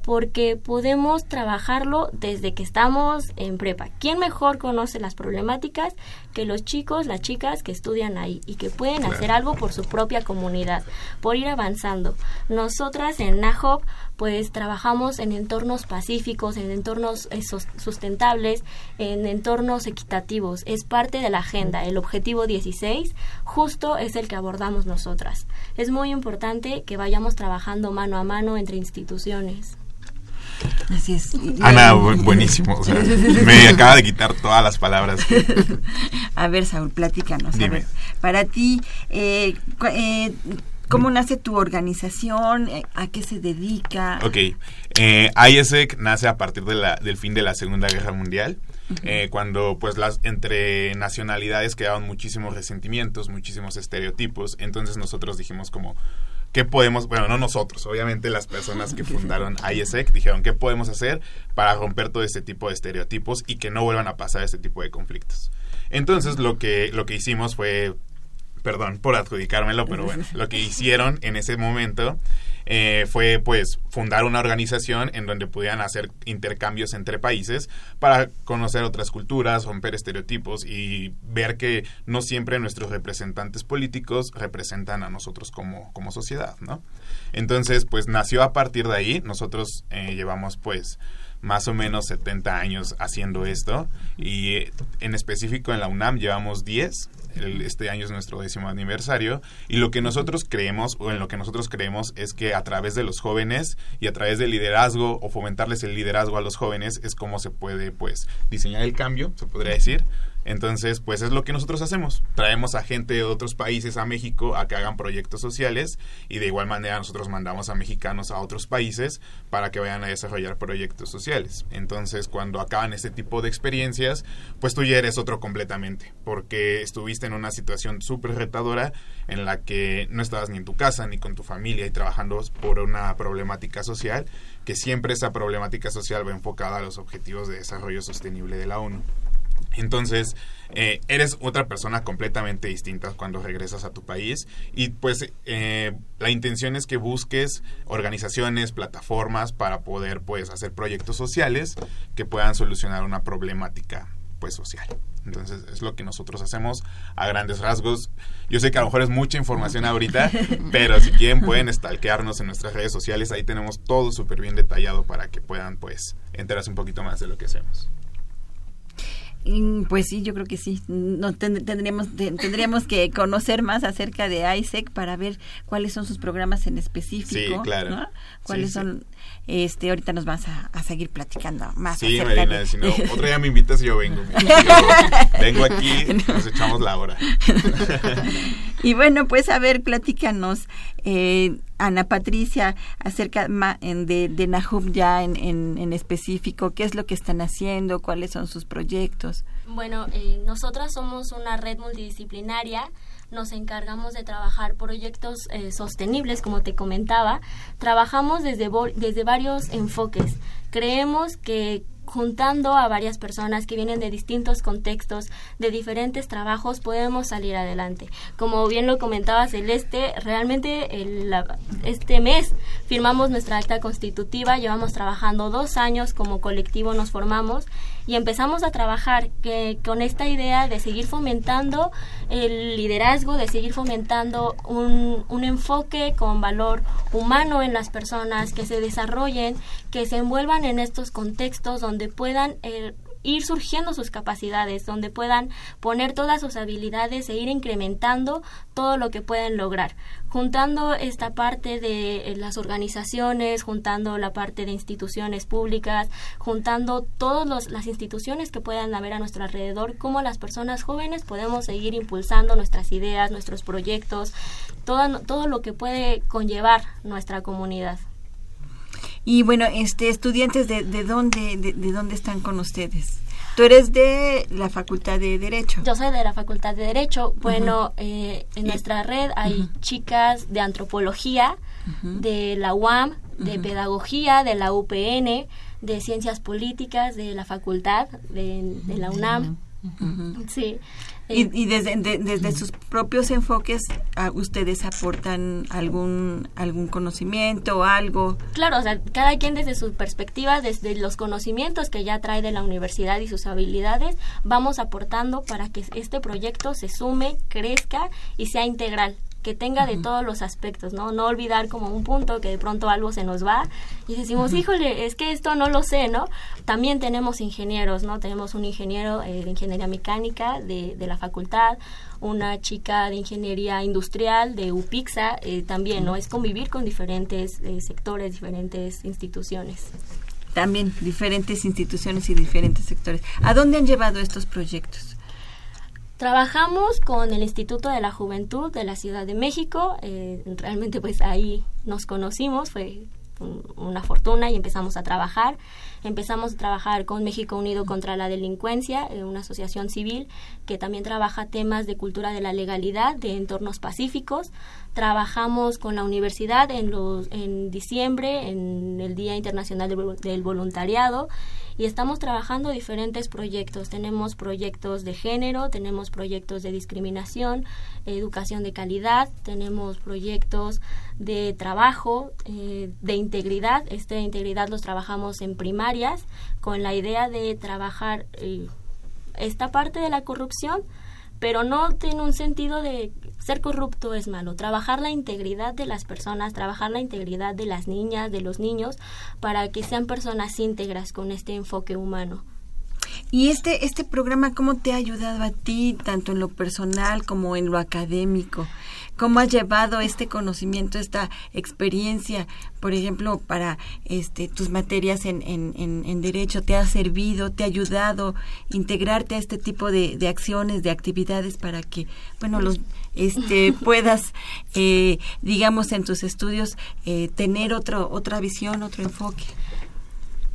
porque podemos trabajarlo desde que estamos en prepa. ¿Quién mejor conoce las problemáticas que los chicos, las chicas que estudian ahí y que pueden hacer algo por su propia comunidad, por ir avanzando? Nosotras en NAHOP pues trabajamos en entornos pacíficos, en entornos eh, sustentables, en entornos equitativos. Es parte de la agenda. El objetivo 16 justo es el que abordamos nosotras. Es muy importante que vayamos trabajando mano a mano entre instituciones. Así es. Ana, buenísimo. me acaba de quitar todas las palabras. A ver, Saúl, platícanos. para ti, eh, eh, ¿cómo nace tu organización? Eh, ¿A qué se dedica? Ok. Eh, ISEC nace a partir de la, del fin de la Segunda Guerra Mundial. cuando pues las entre nacionalidades quedaban muchísimos resentimientos, muchísimos estereotipos, entonces nosotros dijimos como ¿qué podemos, bueno, no nosotros, obviamente las personas que fundaron ISEC dijeron, ¿qué podemos hacer para romper todo este tipo de estereotipos y que no vuelvan a pasar este tipo de conflictos? Entonces lo que, lo que hicimos fue, perdón por adjudicármelo, pero bueno, lo que hicieron en ese momento eh, fue pues fundar una organización en donde pudieran hacer intercambios entre países para conocer otras culturas, romper estereotipos y ver que no siempre nuestros representantes políticos representan a nosotros como, como sociedad, ¿no? Entonces, pues nació a partir de ahí, nosotros eh, llevamos pues más o menos 70 años haciendo esto y en específico en la UNAM llevamos 10 este año es nuestro décimo aniversario y lo que nosotros creemos o en lo que nosotros creemos es que a través de los jóvenes y a través del liderazgo o fomentarles el liderazgo a los jóvenes es como se puede pues diseñar el cambio, se podría decir, entonces, pues es lo que nosotros hacemos. Traemos a gente de otros países a México a que hagan proyectos sociales y de igual manera nosotros mandamos a mexicanos a otros países para que vayan a desarrollar proyectos sociales. Entonces, cuando acaban este tipo de experiencias, pues tú ya eres otro completamente, porque estuviste en una situación súper retadora en la que no estabas ni en tu casa ni con tu familia y trabajando por una problemática social, que siempre esa problemática social va enfocada a los objetivos de desarrollo sostenible de la ONU. Entonces, eh, eres otra persona completamente distinta cuando regresas a tu país y pues eh, la intención es que busques organizaciones, plataformas para poder pues hacer proyectos sociales que puedan solucionar una problemática pues social. Entonces es lo que nosotros hacemos a grandes rasgos. Yo sé que a lo mejor es mucha información ahorita, pero si quieren pueden stalkearnos en nuestras redes sociales. Ahí tenemos todo súper bien detallado para que puedan pues enterarse un poquito más de lo que hacemos. Pues sí, yo creo que sí. No, tendríamos, tendríamos que conocer más acerca de ISEC para ver cuáles son sus programas en específico. Sí, claro. Cuáles son. Este, ahorita nos vas a, seguir platicando más. Sí, Marina, si no, otro día me invitas y yo vengo. vengo aquí, nos echamos la hora. y bueno, pues a ver, platícanos. Eh, Ana Patricia, acerca de, de Nahum ya en, en, específico, qué es lo que están haciendo, cuáles son sus proyectos. Bueno, eh, nosotras somos una red multidisciplinaria, nos encargamos de trabajar proyectos eh, sostenibles, como te comentaba, trabajamos desde, desde varios enfoques. Creemos que juntando a varias personas que vienen de distintos contextos, de diferentes trabajos, podemos salir adelante. Como bien lo comentaba Celeste, realmente el, este mes firmamos nuestra acta constitutiva, llevamos trabajando dos años como colectivo, nos formamos y empezamos a trabajar que, con esta idea de seguir fomentando el liderazgo, de seguir fomentando un, un enfoque con valor humano en las personas, que se desarrollen, que se envuelvan en estos contextos donde puedan eh, ir surgiendo sus capacidades, donde puedan poner todas sus habilidades e ir incrementando todo lo que pueden lograr. Juntando esta parte de eh, las organizaciones, juntando la parte de instituciones públicas, juntando todas las instituciones que puedan haber a nuestro alrededor, cómo las personas jóvenes podemos seguir impulsando nuestras ideas, nuestros proyectos, todo, todo lo que puede conllevar nuestra comunidad. Y bueno, este estudiantes de, de dónde de, dónde están con ustedes. Tú eres de la Facultad de Derecho. Yo soy de la Facultad de Derecho. Bueno, eh, en nuestra red hay chicas de antropología, de la UAM, de pedagogía, de la UPN, de ciencias políticas, de la facultad, de, de la UNAM. Sí. Y, y desde, desde sus propios enfoques, a ustedes aportan algún algún conocimiento o algo. Claro, o sea, cada quien desde su perspectiva, desde los conocimientos que ya trae de la universidad y sus habilidades, vamos aportando para que este proyecto se sume, crezca y sea integral que tenga de todos los aspectos, ¿no? No olvidar como un punto que de pronto algo se nos va y decimos, híjole, es que esto no lo sé, ¿no? También tenemos ingenieros, ¿no? Tenemos un ingeniero eh, de ingeniería mecánica de, de, la facultad, una chica de ingeniería industrial de UPIXA, eh, también, ¿no? Es convivir con diferentes eh, sectores, diferentes instituciones también diferentes instituciones y diferentes sectores. ¿A dónde han llevado estos proyectos? Trabajamos con el Instituto de la Juventud de la Ciudad de México. Eh, realmente pues ahí nos conocimos, fue una fortuna y empezamos a trabajar. Empezamos a trabajar con México Unido contra la Delincuencia, eh, una asociación civil que también trabaja temas de cultura de la legalidad, de entornos pacíficos. Trabajamos con la universidad en, los, en diciembre, en el Día Internacional del Voluntariado y estamos trabajando diferentes proyectos. Tenemos proyectos de género, tenemos proyectos de discriminación, educación de calidad, tenemos proyectos de trabajo, eh, de integridad. Este integridad los trabajamos en con la idea de trabajar eh, esta parte de la corrupción, pero no en un sentido de ser corrupto es malo. Trabajar la integridad de las personas, trabajar la integridad de las niñas, de los niños, para que sean personas íntegras con este enfoque humano. ¿Y este, este programa cómo te ha ayudado a ti, tanto en lo personal como en lo académico? ¿Cómo has llevado este conocimiento, esta experiencia, por ejemplo, para este, tus materias en, en, derecho? ¿Te ha servido, te ha ayudado integrarte a este tipo de, de acciones, de actividades para que, bueno, los este, puedas, eh, digamos, en tus estudios eh, tener otro, otra visión, otro enfoque?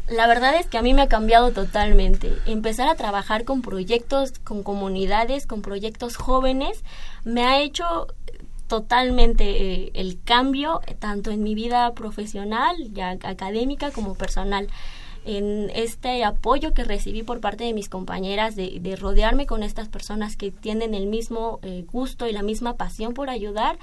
La verdad es que a mí me ha cambiado totalmente. Empezar a trabajar con proyectos, con comunidades, con proyectos jóvenes, me ha hecho totalmente eh, el cambio, tanto en mi vida profesional, ya académica, como personal. En este apoyo que recibí por parte de mis compañeras de, de rodearme con estas personas que tienen el mismo eh, gusto y la misma pasión por ayudar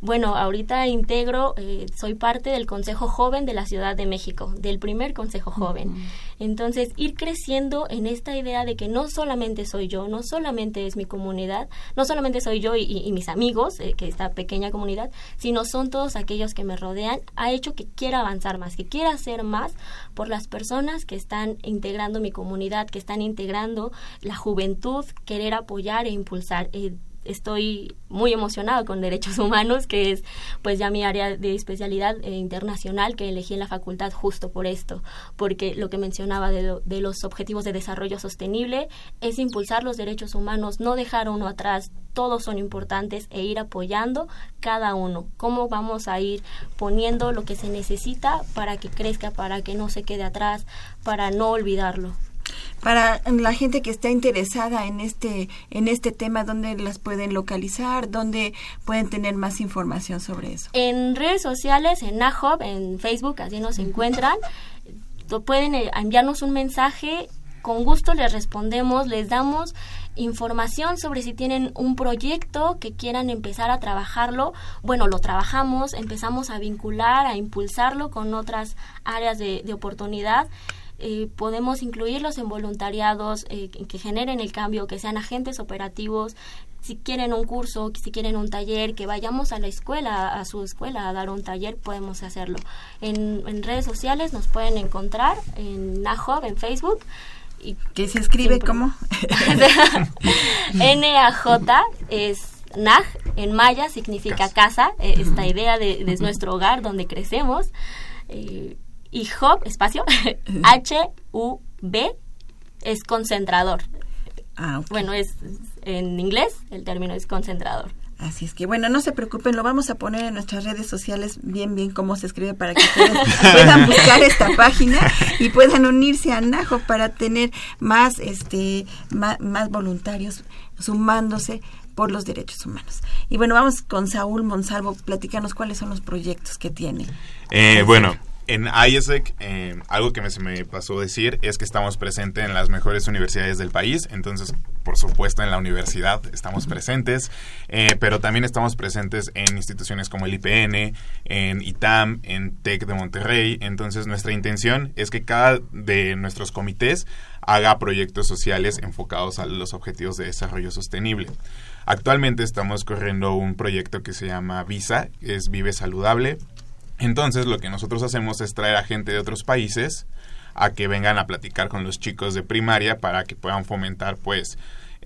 bueno, ahorita integro, eh, soy parte del Consejo Joven de la Ciudad de México, del primer Consejo Joven. Entonces, ir creciendo en esta idea de que no solamente soy yo, no solamente es mi comunidad, no solamente soy yo y, mis amigos, eh, que esta pequeña comunidad, sino son todos aquellos que me rodean, ha hecho que quiera avanzar más, que quiera hacer más por las personas que están integrando mi comunidad, que están integrando la juventud, querer apoyar e impulsar. Eh, estoy muy emocionado con derechos humanos, que es pues ya mi área de especialidad eh, internacional que elegí en la facultad justo por esto, porque lo que mencionaba de, de, los objetivos de desarrollo sostenible es impulsar los derechos humanos, no dejar uno atrás, todos son importantes e ir apoyando cada uno, cómo vamos a ir poniendo lo que se necesita para que crezca, para que no se quede atrás, para no olvidarlo para la gente que está interesada en este en este tema dónde las pueden localizar dónde pueden tener más información sobre eso en redes sociales en Nahob en Facebook así nos encuentran. Pueden eh, enviarnos un mensaje. Con gusto les respondemos les damos información sobre si tienen un proyecto que quieran empezar a trabajarlo, bueno, lo trabajamos, empezamos a vincular, a impulsarlo con otras áreas de, de oportunidad eh, podemos incluirlos en voluntariados eh, que generen el cambio, que sean agentes operativos, si quieren un curso, si quieren un taller, que vayamos a la escuela, a su escuela a dar un taller, podemos hacerlo. En, redes sociales nos pueden encontrar en NAJOB, en Facebook. Y ¿Qué se escribe como? N-A-J es Naj, en maya significa casa, eh, esta idea de, de, nuestro hogar donde crecemos. Eh, y Hub, espacio, H-U-B, es concentrador. Ah, Bueno, es en inglés el término es concentrador. Así es que bueno, no se preocupen, lo vamos a poner en nuestras redes sociales bien, bien cómo se escribe para que ustedes puedan buscar esta página y puedan unirse a Najo para tener más, este, más, más voluntarios sumándose por los derechos humanos. Y bueno, vamos con Saúl Monsalvo, platícanos cuáles son los proyectos que tiene. Eh, bueno, en IESEC, eh, algo que me, se me pasó decir es que estamos presentes en las mejores universidades del país, entonces, por supuesto, en la universidad estamos presentes, eh, pero también estamos presentes en instituciones como el IPN, en ITAM, en TEC de Monterrey, entonces nuestra intención es que cada de nuestros comités haga proyectos sociales enfocados a los objetivos de desarrollo sostenible. Actualmente estamos corriendo un proyecto que se llama Visa, es Vive Saludable, entonces lo que nosotros hacemos es traer a gente de otros países a que vengan a platicar con los chicos de primaria para que puedan fomentar pues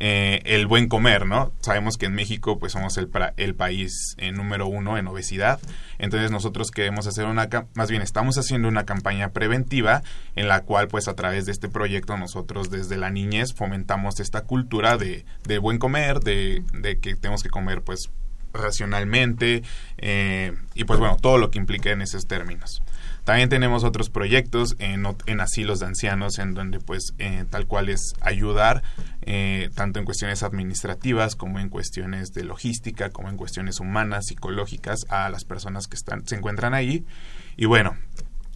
eh, el buen comer, ¿no? Sabemos que en México pues somos el, el país eh, número uno en obesidad, entonces nosotros queremos hacer una, más bien estamos haciendo una campaña preventiva en la cual pues a través de este proyecto nosotros desde la niñez fomentamos esta cultura de, de buen comer, de, de que tenemos que comer pues racionalmente eh, y pues bueno, todo lo que implica en esos términos. También tenemos otros proyectos en, en asilos de ancianos en donde pues eh, tal cual es ayudar eh, tanto en cuestiones administrativas como en cuestiones de logística, como en cuestiones humanas, psicológicas a las personas que están, se encuentran ahí. Y bueno,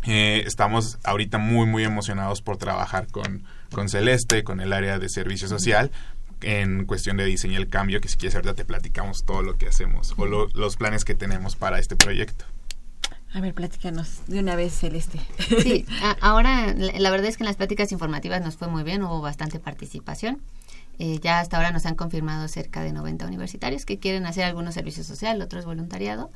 estamos ahorita muy muy emocionados por trabajar con, con Celeste, con el área de servicio social, en cuestión de diseño el cambio, que si quieres ahorita te platicamos todo lo que hacemos o los planes que tenemos para este proyecto. A ver, platícanos de una vez, Celeste. Sí, ahora la verdad es que en las pláticas informativas nos fue muy bien, hubo bastante participación. Eh, ya hasta ahora nos han confirmado cerca de 90 universitarios que quieren hacer algunos servicios social, otros voluntariado.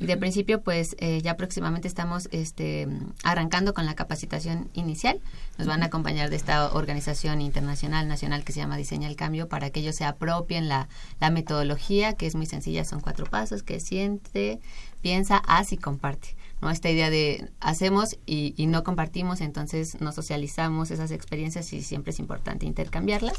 Y de principio, pues eh, ya próximamente estamos este, arrancando con la capacitación inicial. Nos van a acompañar de esta organización internacional, nacional, que se llama Diseña el Cambio, para que ellos se apropien la, la metodología, que es muy sencilla, son cuatro pasos, que siente, piensa, haz y comparte. ¿No? Esta idea de hacemos y, no compartimos, entonces no socializamos esas experiencias y siempre es importante intercambiarlas.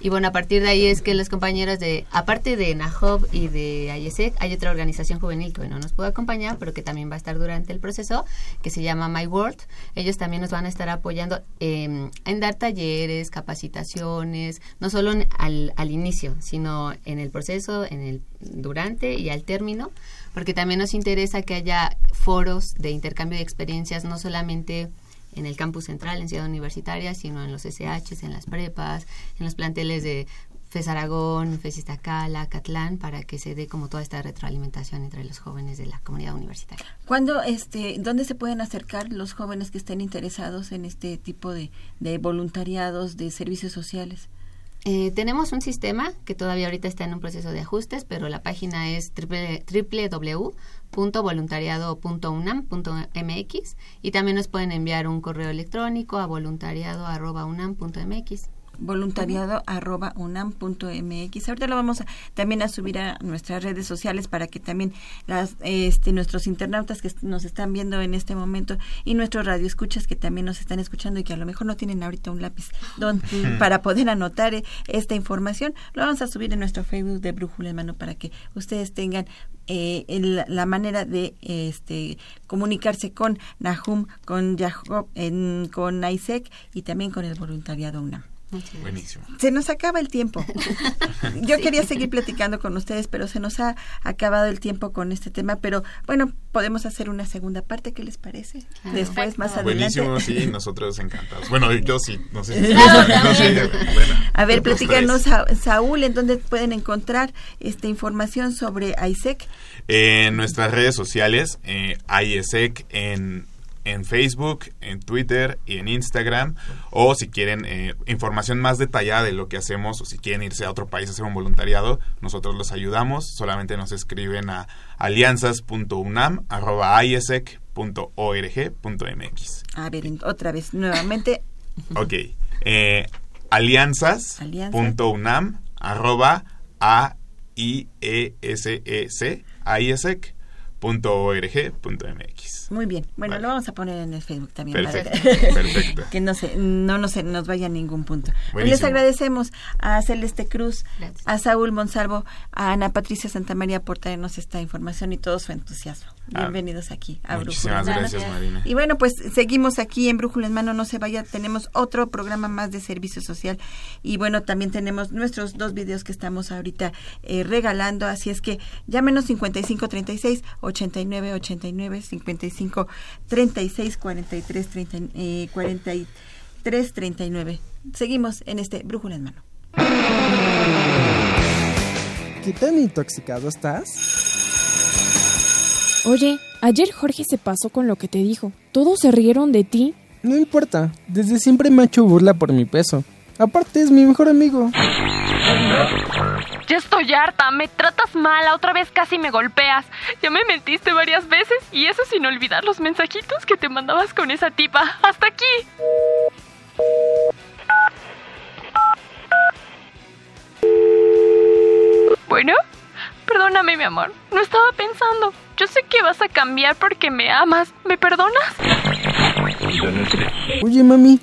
Y bueno, a partir de ahí es que los compañeros de, aparte de NAHOB y de IESEC, hay otra organización juvenil que no nos puede acompañar, pero que también va a estar durante el proceso, que se llama My World. Ellos también nos van a estar apoyando en dar talleres, capacitaciones, no solo al, al inicio, sino en el proceso, en el durante y al término, porque también nos interesa que haya foros de intercambio de experiencias, no solamente en el campus central, en Ciudad Universitaria, sino en los SHs, en las prepas, en los planteles de FES Aragón, FES Iztacala, Catlán, para que se dé como toda esta retroalimentación entre los jóvenes de la comunidad universitaria. ¿Cuándo, este, dónde se pueden acercar los jóvenes que estén interesados en este tipo de, de voluntariados, de servicios sociales? Eh, tenemos un sistema que todavía ahorita está en un proceso de ajustes, pero la página es www.voluntariado.unam.mx y también nos pueden enviar un correo electrónico a voluntariado.unam.mx voluntariado arroba unam punto mx. Ahorita lo vamos a, también a subir a nuestras redes sociales para que también las, este, nuestros internautas que nos están viendo en este momento y nuestros radioescuchas que también nos están escuchando y que a lo mejor no tienen ahorita un lápiz don, para poder anotar eh, esta información, lo vamos a subir en nuestro Facebook de Brújula en Mano para que ustedes tengan eh, la manera de este, comunicarse con Nahum, con Jacob, en, con ISEC y también con el voluntariado UNAM. Buenísimo. Se nos acaba el tiempo. Yo quería seguir platicando con ustedes, pero se nos ha acabado el tiempo con este tema. Pero bueno, podemos hacer una segunda parte, ¿qué les parece? Después, más adelante. Buenísimo, sí, nosotros encantados. Bueno, yo sí, no sé. a ver, platícanos, Saúl, ¿en dónde pueden encontrar esta información sobre ISEC? en nuestras redes sociales, eh, ISEC en en Facebook, en Twitter y en Instagram. O si quieren eh, información más detallada de lo que hacemos o si quieren irse a otro país a hacer un voluntariado, nosotros los ayudamos. Solamente nos escriben a alianzas.unam.isec.org.mx. A ver, otra vez, nuevamente. ok. Eh, alianzas.unam.a i e s e .org.mx. Muy bien. Bueno, lo vamos a poner en el Facebook también. Perfecto. para- perfecto. que no se, no nos, nos vaya a ningún punto. Pues les agradecemos a Celeste Cruz, a Saúl Monsalvo, a Ana Patricia Santamaría por traernos esta información y todo su entusiasmo. Ah, Bienvenidos aquí a muchísimas Brújula en gracias, Mano. Marina. Y bueno, pues seguimos aquí en Brújula en Mano, no se vaya, tenemos otro programa más de servicio social y bueno, también tenemos nuestros dos videos que estamos ahorita eh, regalando, así es que llámenos 5536 89 89 55 36 43 30, eh, 43 39. Seguimos en este Brújula en Mano. ¿Qué tan intoxicado estás? Oye, ayer Jorge se pasó con lo que te dijo. Todos se rieron de ti. No importa, desde siempre me ha hecho burla por mi peso. Aparte es mi mejor amigo. Ya estoy harta, me tratas mal, la otra vez casi me golpeas. Ya me mentiste varias veces y eso sin olvidar los mensajitos que te mandabas con esa tipa. Hasta aquí. Bueno, perdóname mi amor, no estaba pensando. Yo sé que vas a cambiar porque me amas. ¿Me perdonas? Oye mami,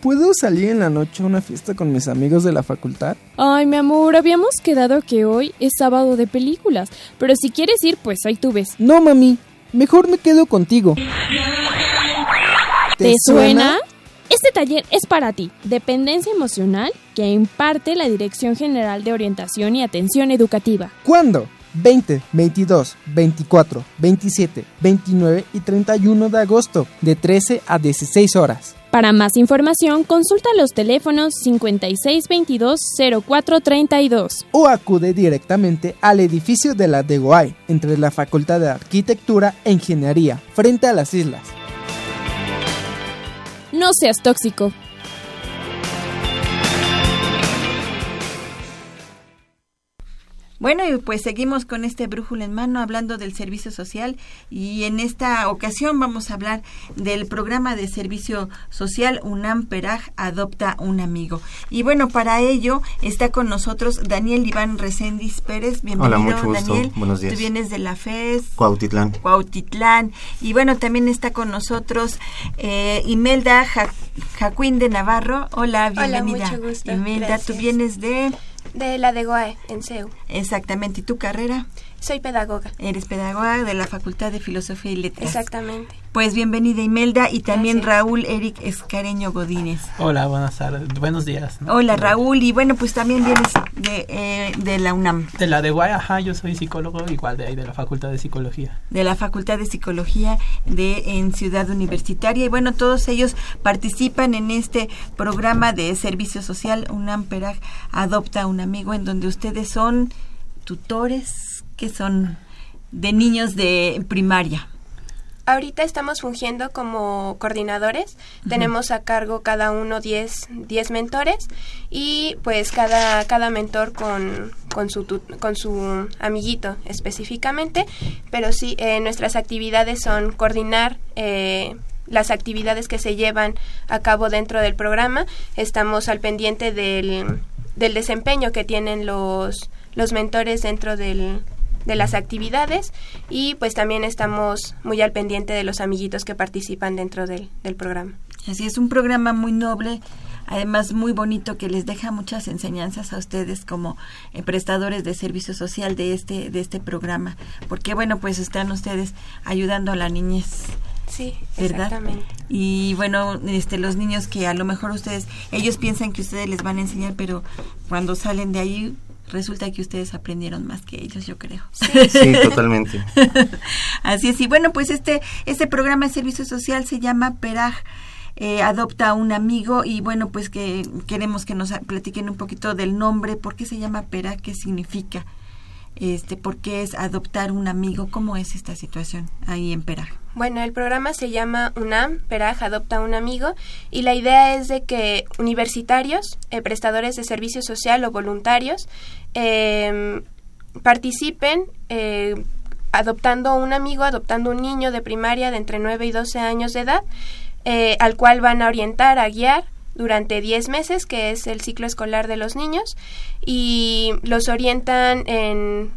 ¿puedo salir en la noche a una fiesta con mis amigos de la facultad? Ay, mi amor, habíamos quedado que hoy es sábado de películas. Pero si quieres ir, pues ahí tú ves. No mami, mejor me quedo contigo. ¿Te suena? Este taller es para ti, Dependencia Emocional, que imparte la Dirección General de Orientación y Atención Educativa. ¿Cuándo? 20, 22, 24, 27, 29 y 31 de agosto, de 13 a 16 horas. Para más información, consulta los teléfonos 5622-0432. O acude directamente al edificio de la DEGOAI, entre la Facultad de Arquitectura e Ingeniería, frente a las islas. No seas tóxico. Bueno, y pues seguimos con este brújula en mano hablando del servicio social y en esta ocasión vamos a hablar del programa de servicio social UNAM Peraj Adopta un Amigo. Y bueno, para ello está con nosotros Daniel Iván Reséndiz Pérez. Bienvenido, Hola, mucho gusto. Daniel. Buenos días. Tú vienes de la FES. Cuautitlán. Cuautitlán. Y bueno, también está con nosotros eh, Imelda Ja- Jacuín de Navarro. Hola, Hola, bienvenida. mucho gusto. Imelda, tú Gracias. vienes de... De la de GOAE, en CEU. Exactamente. ¿Y tu carrera? Soy pedagoga. Eres pedagoga de la Facultad de Filosofía y Letras. Exactamente. Pues bienvenida Imelda y también Raúl Eric Escareño Godínez. Hola, buenas tardes, buenos días. ¿no? Hola Raúl y bueno pues también vienes de, eh, de la UNAM, De la de Guay, ajá, yo soy psicólogo, igual de ahí, de la Facultad de Psicología. de la Facultad de Psicología de en Ciudad Universitaria y bueno todos ellos participan en este programa de servicio social UNAM Peraj Adopta un Amigo en donde ustedes son tutores que son de niños de primaria. Ahorita estamos fungiendo como coordinadores. Tenemos a cargo cada uno 10 10 mentores y pues cada, cada mentor con, con, su, con su amiguito específicamente. Pero sí, eh, nuestras actividades son coordinar eh, las actividades que se llevan a cabo dentro del programa. Estamos al pendiente del, del desempeño que tienen los, los mentores dentro del, de las actividades y pues también estamos muy al pendiente de los amiguitos que participan dentro del, del programa. Así es un programa muy noble, además muy bonito que les deja muchas enseñanzas a ustedes como eh, prestadores de servicio social de este de este programa, porque bueno, pues están ustedes ayudando a la niñez. Sí, ¿verdad? exactamente. Y bueno, este los niños que a lo mejor ustedes ellos piensan que ustedes les van a enseñar, pero cuando salen de ahí resulta que ustedes aprendieron más que ellos, yo creo. Sí, totalmente. Así es, y bueno, pues este, este programa de servicio social se llama Peraj. eh, adopta a un amigo y bueno pues que queremos que nos platiquen un poquito del nombre por qué se llama Peraj qué significa este por qué es adoptar un amigo cómo es esta situación ahí en Peraj Bueno, el programa se llama UNAM, Peraj Adopta un Amigo, y la idea es de que universitarios, eh, prestadores de servicio social o voluntarios, eh, participen eh, adoptando un amigo, adoptando un niño de primaria de entre 9 y 12 años de edad, eh, al cual van a orientar, a guiar durante 10 meses, que es el ciclo escolar de los niños, y los orientan en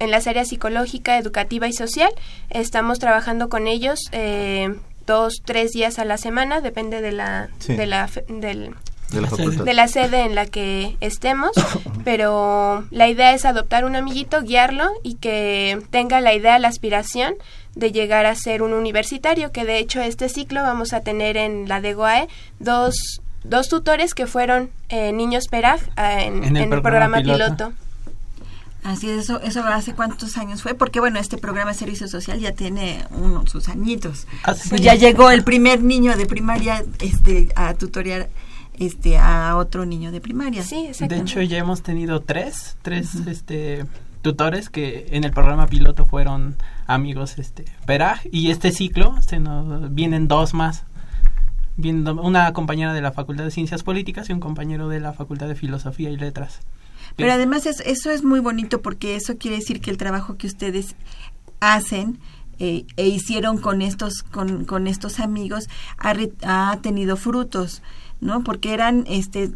en las áreas psicológica, educativa y social. Estamos trabajando con ellos eh, dos, tres días a la semana, depende de la, Sí. de la, del, De la facultad. de la sede en la que estemos, pero la idea es adoptar un amiguito, guiarlo y que tenga la idea, la aspiración de llegar a ser un universitario, que de hecho este ciclo vamos a tener en la de GOAE dos, dos tutores que fueron eh, niños Peraj ah, en, En el en programa programa piloto. piloto. Así es, eso, eso hace cuántos años fue, porque bueno, este programa de servicio social ya tiene uno, sus añitos. Pues ya llegó el primer niño de primaria este, a tutorear este, a otro niño de primaria. Sí, De hecho, ya hemos tenido tres, tres este, tutores que en el programa piloto fueron amigos este, Peraj y este ciclo se nos vienen dos más. Vienen do- una compañera de la Facultad de Ciencias Políticas y un compañero de la Facultad de Filosofía y Letras. Pero además es- eso es muy bonito porque eso quiere decir que el trabajo que ustedes hacen eh, e hicieron con estos con, con estos amigos ha, re- ha tenido frutos no porque eran este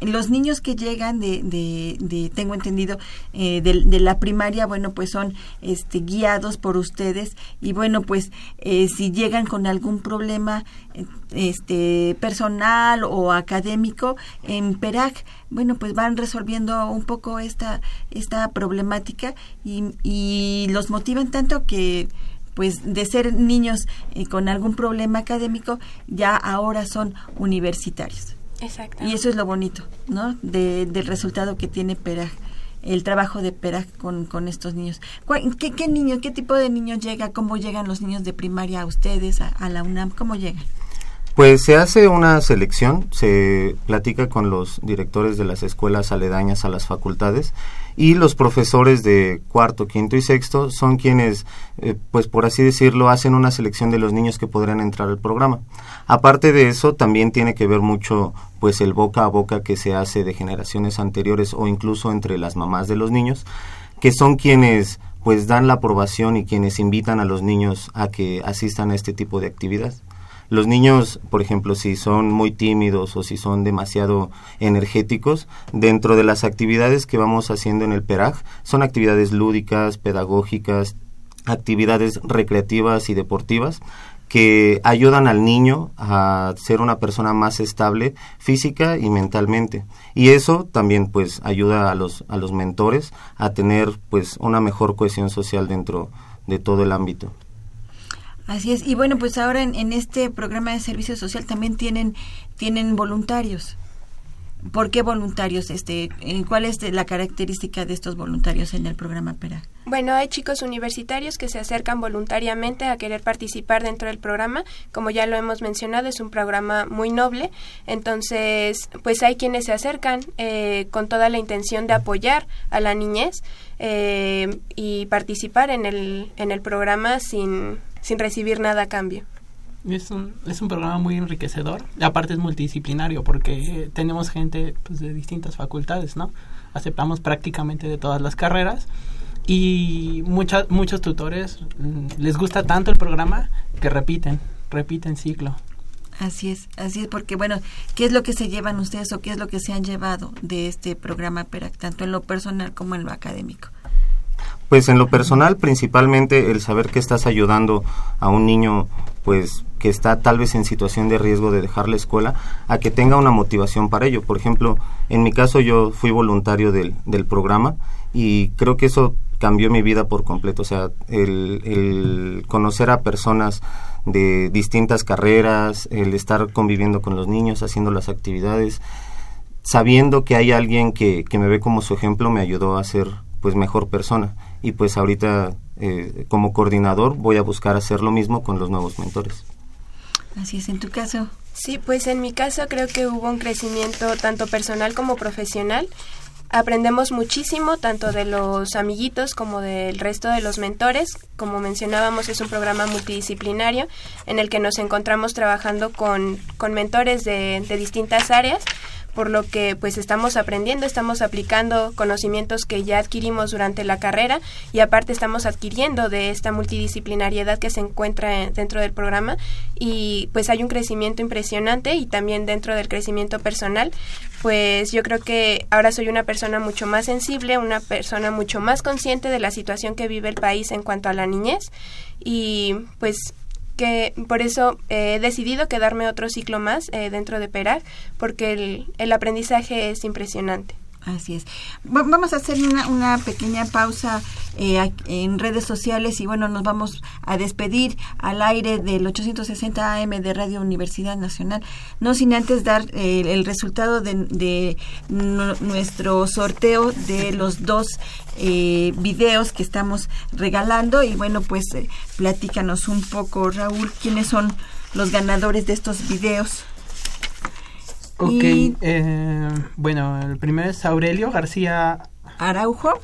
los niños que llegan de, de, tengo entendido eh, de, la primaria bueno pues son este guiados por ustedes y bueno pues eh, si llegan con algún problema este personal o académico en PERAC bueno pues van resolviendo un poco esta esta problemática y, y los motivan tanto que pues de ser niños eh, con algún problema académico ya ahora son universitarios Exacto. y eso es lo bonito no de, del resultado que tiene PERAC el trabajo de PERAC con, con estos niños ¿Cuál- ¿Qué, ¿Qué niño, qué tipo de niños llega? ¿Cómo llegan los niños de primaria a ustedes, a, a la UNAM? ¿Cómo llegan? Pues se hace una selección, se platica con los directores de las escuelas aledañas a las facultades y los profesores de cuarto, quinto y sexto son quienes, eh, pues por así decirlo, hacen una selección de los niños que podrán entrar al programa. Aparte de eso, también tiene que ver mucho pues el boca a boca que se hace de generaciones anteriores o incluso entre las mamás de los niños, que son quienes pues dan la aprobación y quienes invitan a los niños a que asistan a este tipo de actividad. Los niños, por ejemplo, si son muy tímidos o si son demasiado energéticos, dentro de las actividades que vamos haciendo en el PERAG, son actividades lúdicas, pedagógicas, actividades recreativas y deportivas que ayudan al niño a ser una persona más estable física y mentalmente. Y eso también pues ayuda a los a los mentores a tener pues una mejor cohesión social dentro de todo el ámbito. Así es. Y bueno, pues ahora en, en este programa de servicio social también tienen, tienen voluntarios. ¿Por qué voluntarios? Este, eh, ¿Cuál es la característica de estos voluntarios en el programa PERA? Bueno, hay chicos universitarios que se acercan voluntariamente a querer participar dentro del programa. Como ya lo hemos mencionado, es un programa muy noble. Entonces, pues hay quienes se acercan eh, con toda la intención de apoyar a la niñez eh, y participar en el, en el programa sin, sin recibir nada a cambio. Es un, es un programa muy enriquecedor. Y Aparte es multidisciplinario porque eh, tenemos gente pues, de distintas facultades, ¿no? Aceptamos prácticamente de todas las carreras y muchas muchos tutores mm, les gusta tanto el programa que repiten, repiten ciclo. Así es, así es, porque bueno, ¿qué es lo que se llevan ustedes o qué es lo que se han llevado de este programa PERAC, tanto en lo personal como en lo académico? Pues en lo personal, principalmente el saber que estás ayudando a un niño, pues que está tal vez en situación de riesgo de dejar la escuela, a que tenga una motivación para ello. Por ejemplo, en mi caso yo fui voluntario del, del programa y creo que eso cambió mi vida por completo. O sea, el, el conocer a personas de distintas carreras, el estar conviviendo con los niños, haciendo las actividades, sabiendo que hay alguien que, que me ve como su ejemplo, me ayudó a ser pues mejor persona y pues ahorita eh, como coordinador voy a buscar hacer lo mismo con los nuevos mentores. Así es, en tu caso. Sí, pues en mi caso creo que hubo un crecimiento tanto personal como profesional. Aprendemos muchísimo tanto de los amiguitos como del resto de los mentores. Como mencionábamos, es un programa multidisciplinario en el que nos encontramos trabajando con, con mentores de, de distintas áreas por lo que pues estamos aprendiendo, estamos aplicando conocimientos que ya adquirimos durante la carrera y aparte estamos adquiriendo de esta multidisciplinariedad que se encuentra dentro del programa y pues hay un crecimiento impresionante y también dentro del crecimiento personal. Pues yo creo que ahora soy una persona mucho más sensible, una persona mucho más consciente de la situación que vive el país en cuanto a la niñez y pues que por eso he decidido quedarme otro ciclo más eh, dentro de PERAG porque el, el aprendizaje es impresionante. Así es. vamos a hacer una, una pequeña pausa eh, en redes sociales y bueno, nos vamos a despedir al aire del 860 AM de Radio Universidad Nacional, no sin antes dar eh, el resultado de, nuestro sorteo de los dos eh, videos que estamos regalando y bueno, pues platícanos un poco, Raúl, quiénes son los ganadores de estos videos. Ok, eh, bueno, el primero es Aurelio García Araujo.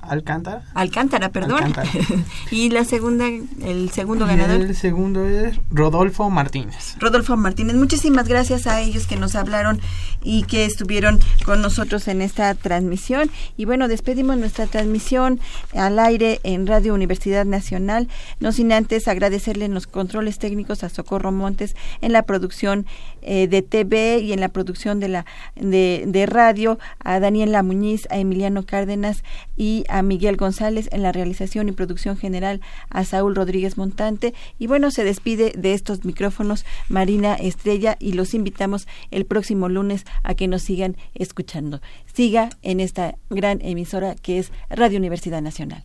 Alcántara. Alcántara, perdón. y la segunda, el segundo ganador. El segundo es Rodolfo Martínez. Rodolfo Martínez, muchísimas gracias a ellos que nos hablaron y que estuvieron con nosotros en esta transmisión. Y bueno, despedimos nuestra transmisión al aire en Radio Universidad Nacional, no sin antes agradecerle en los controles técnicos a Socorro Montes en la producción eh, de TV y en la producción de la de, de radio, a Daniela Muñiz, a Emiliano Cárdenas y a Miguel González en la realización y producción general, a Saúl Rodríguez Montante. Y bueno, se despide de estos micrófonos Marina Estrella y los invitamos el próximo lunes a que nos sigan escuchando. Siga en esta gran emisora que es Radio Universidad Nacional.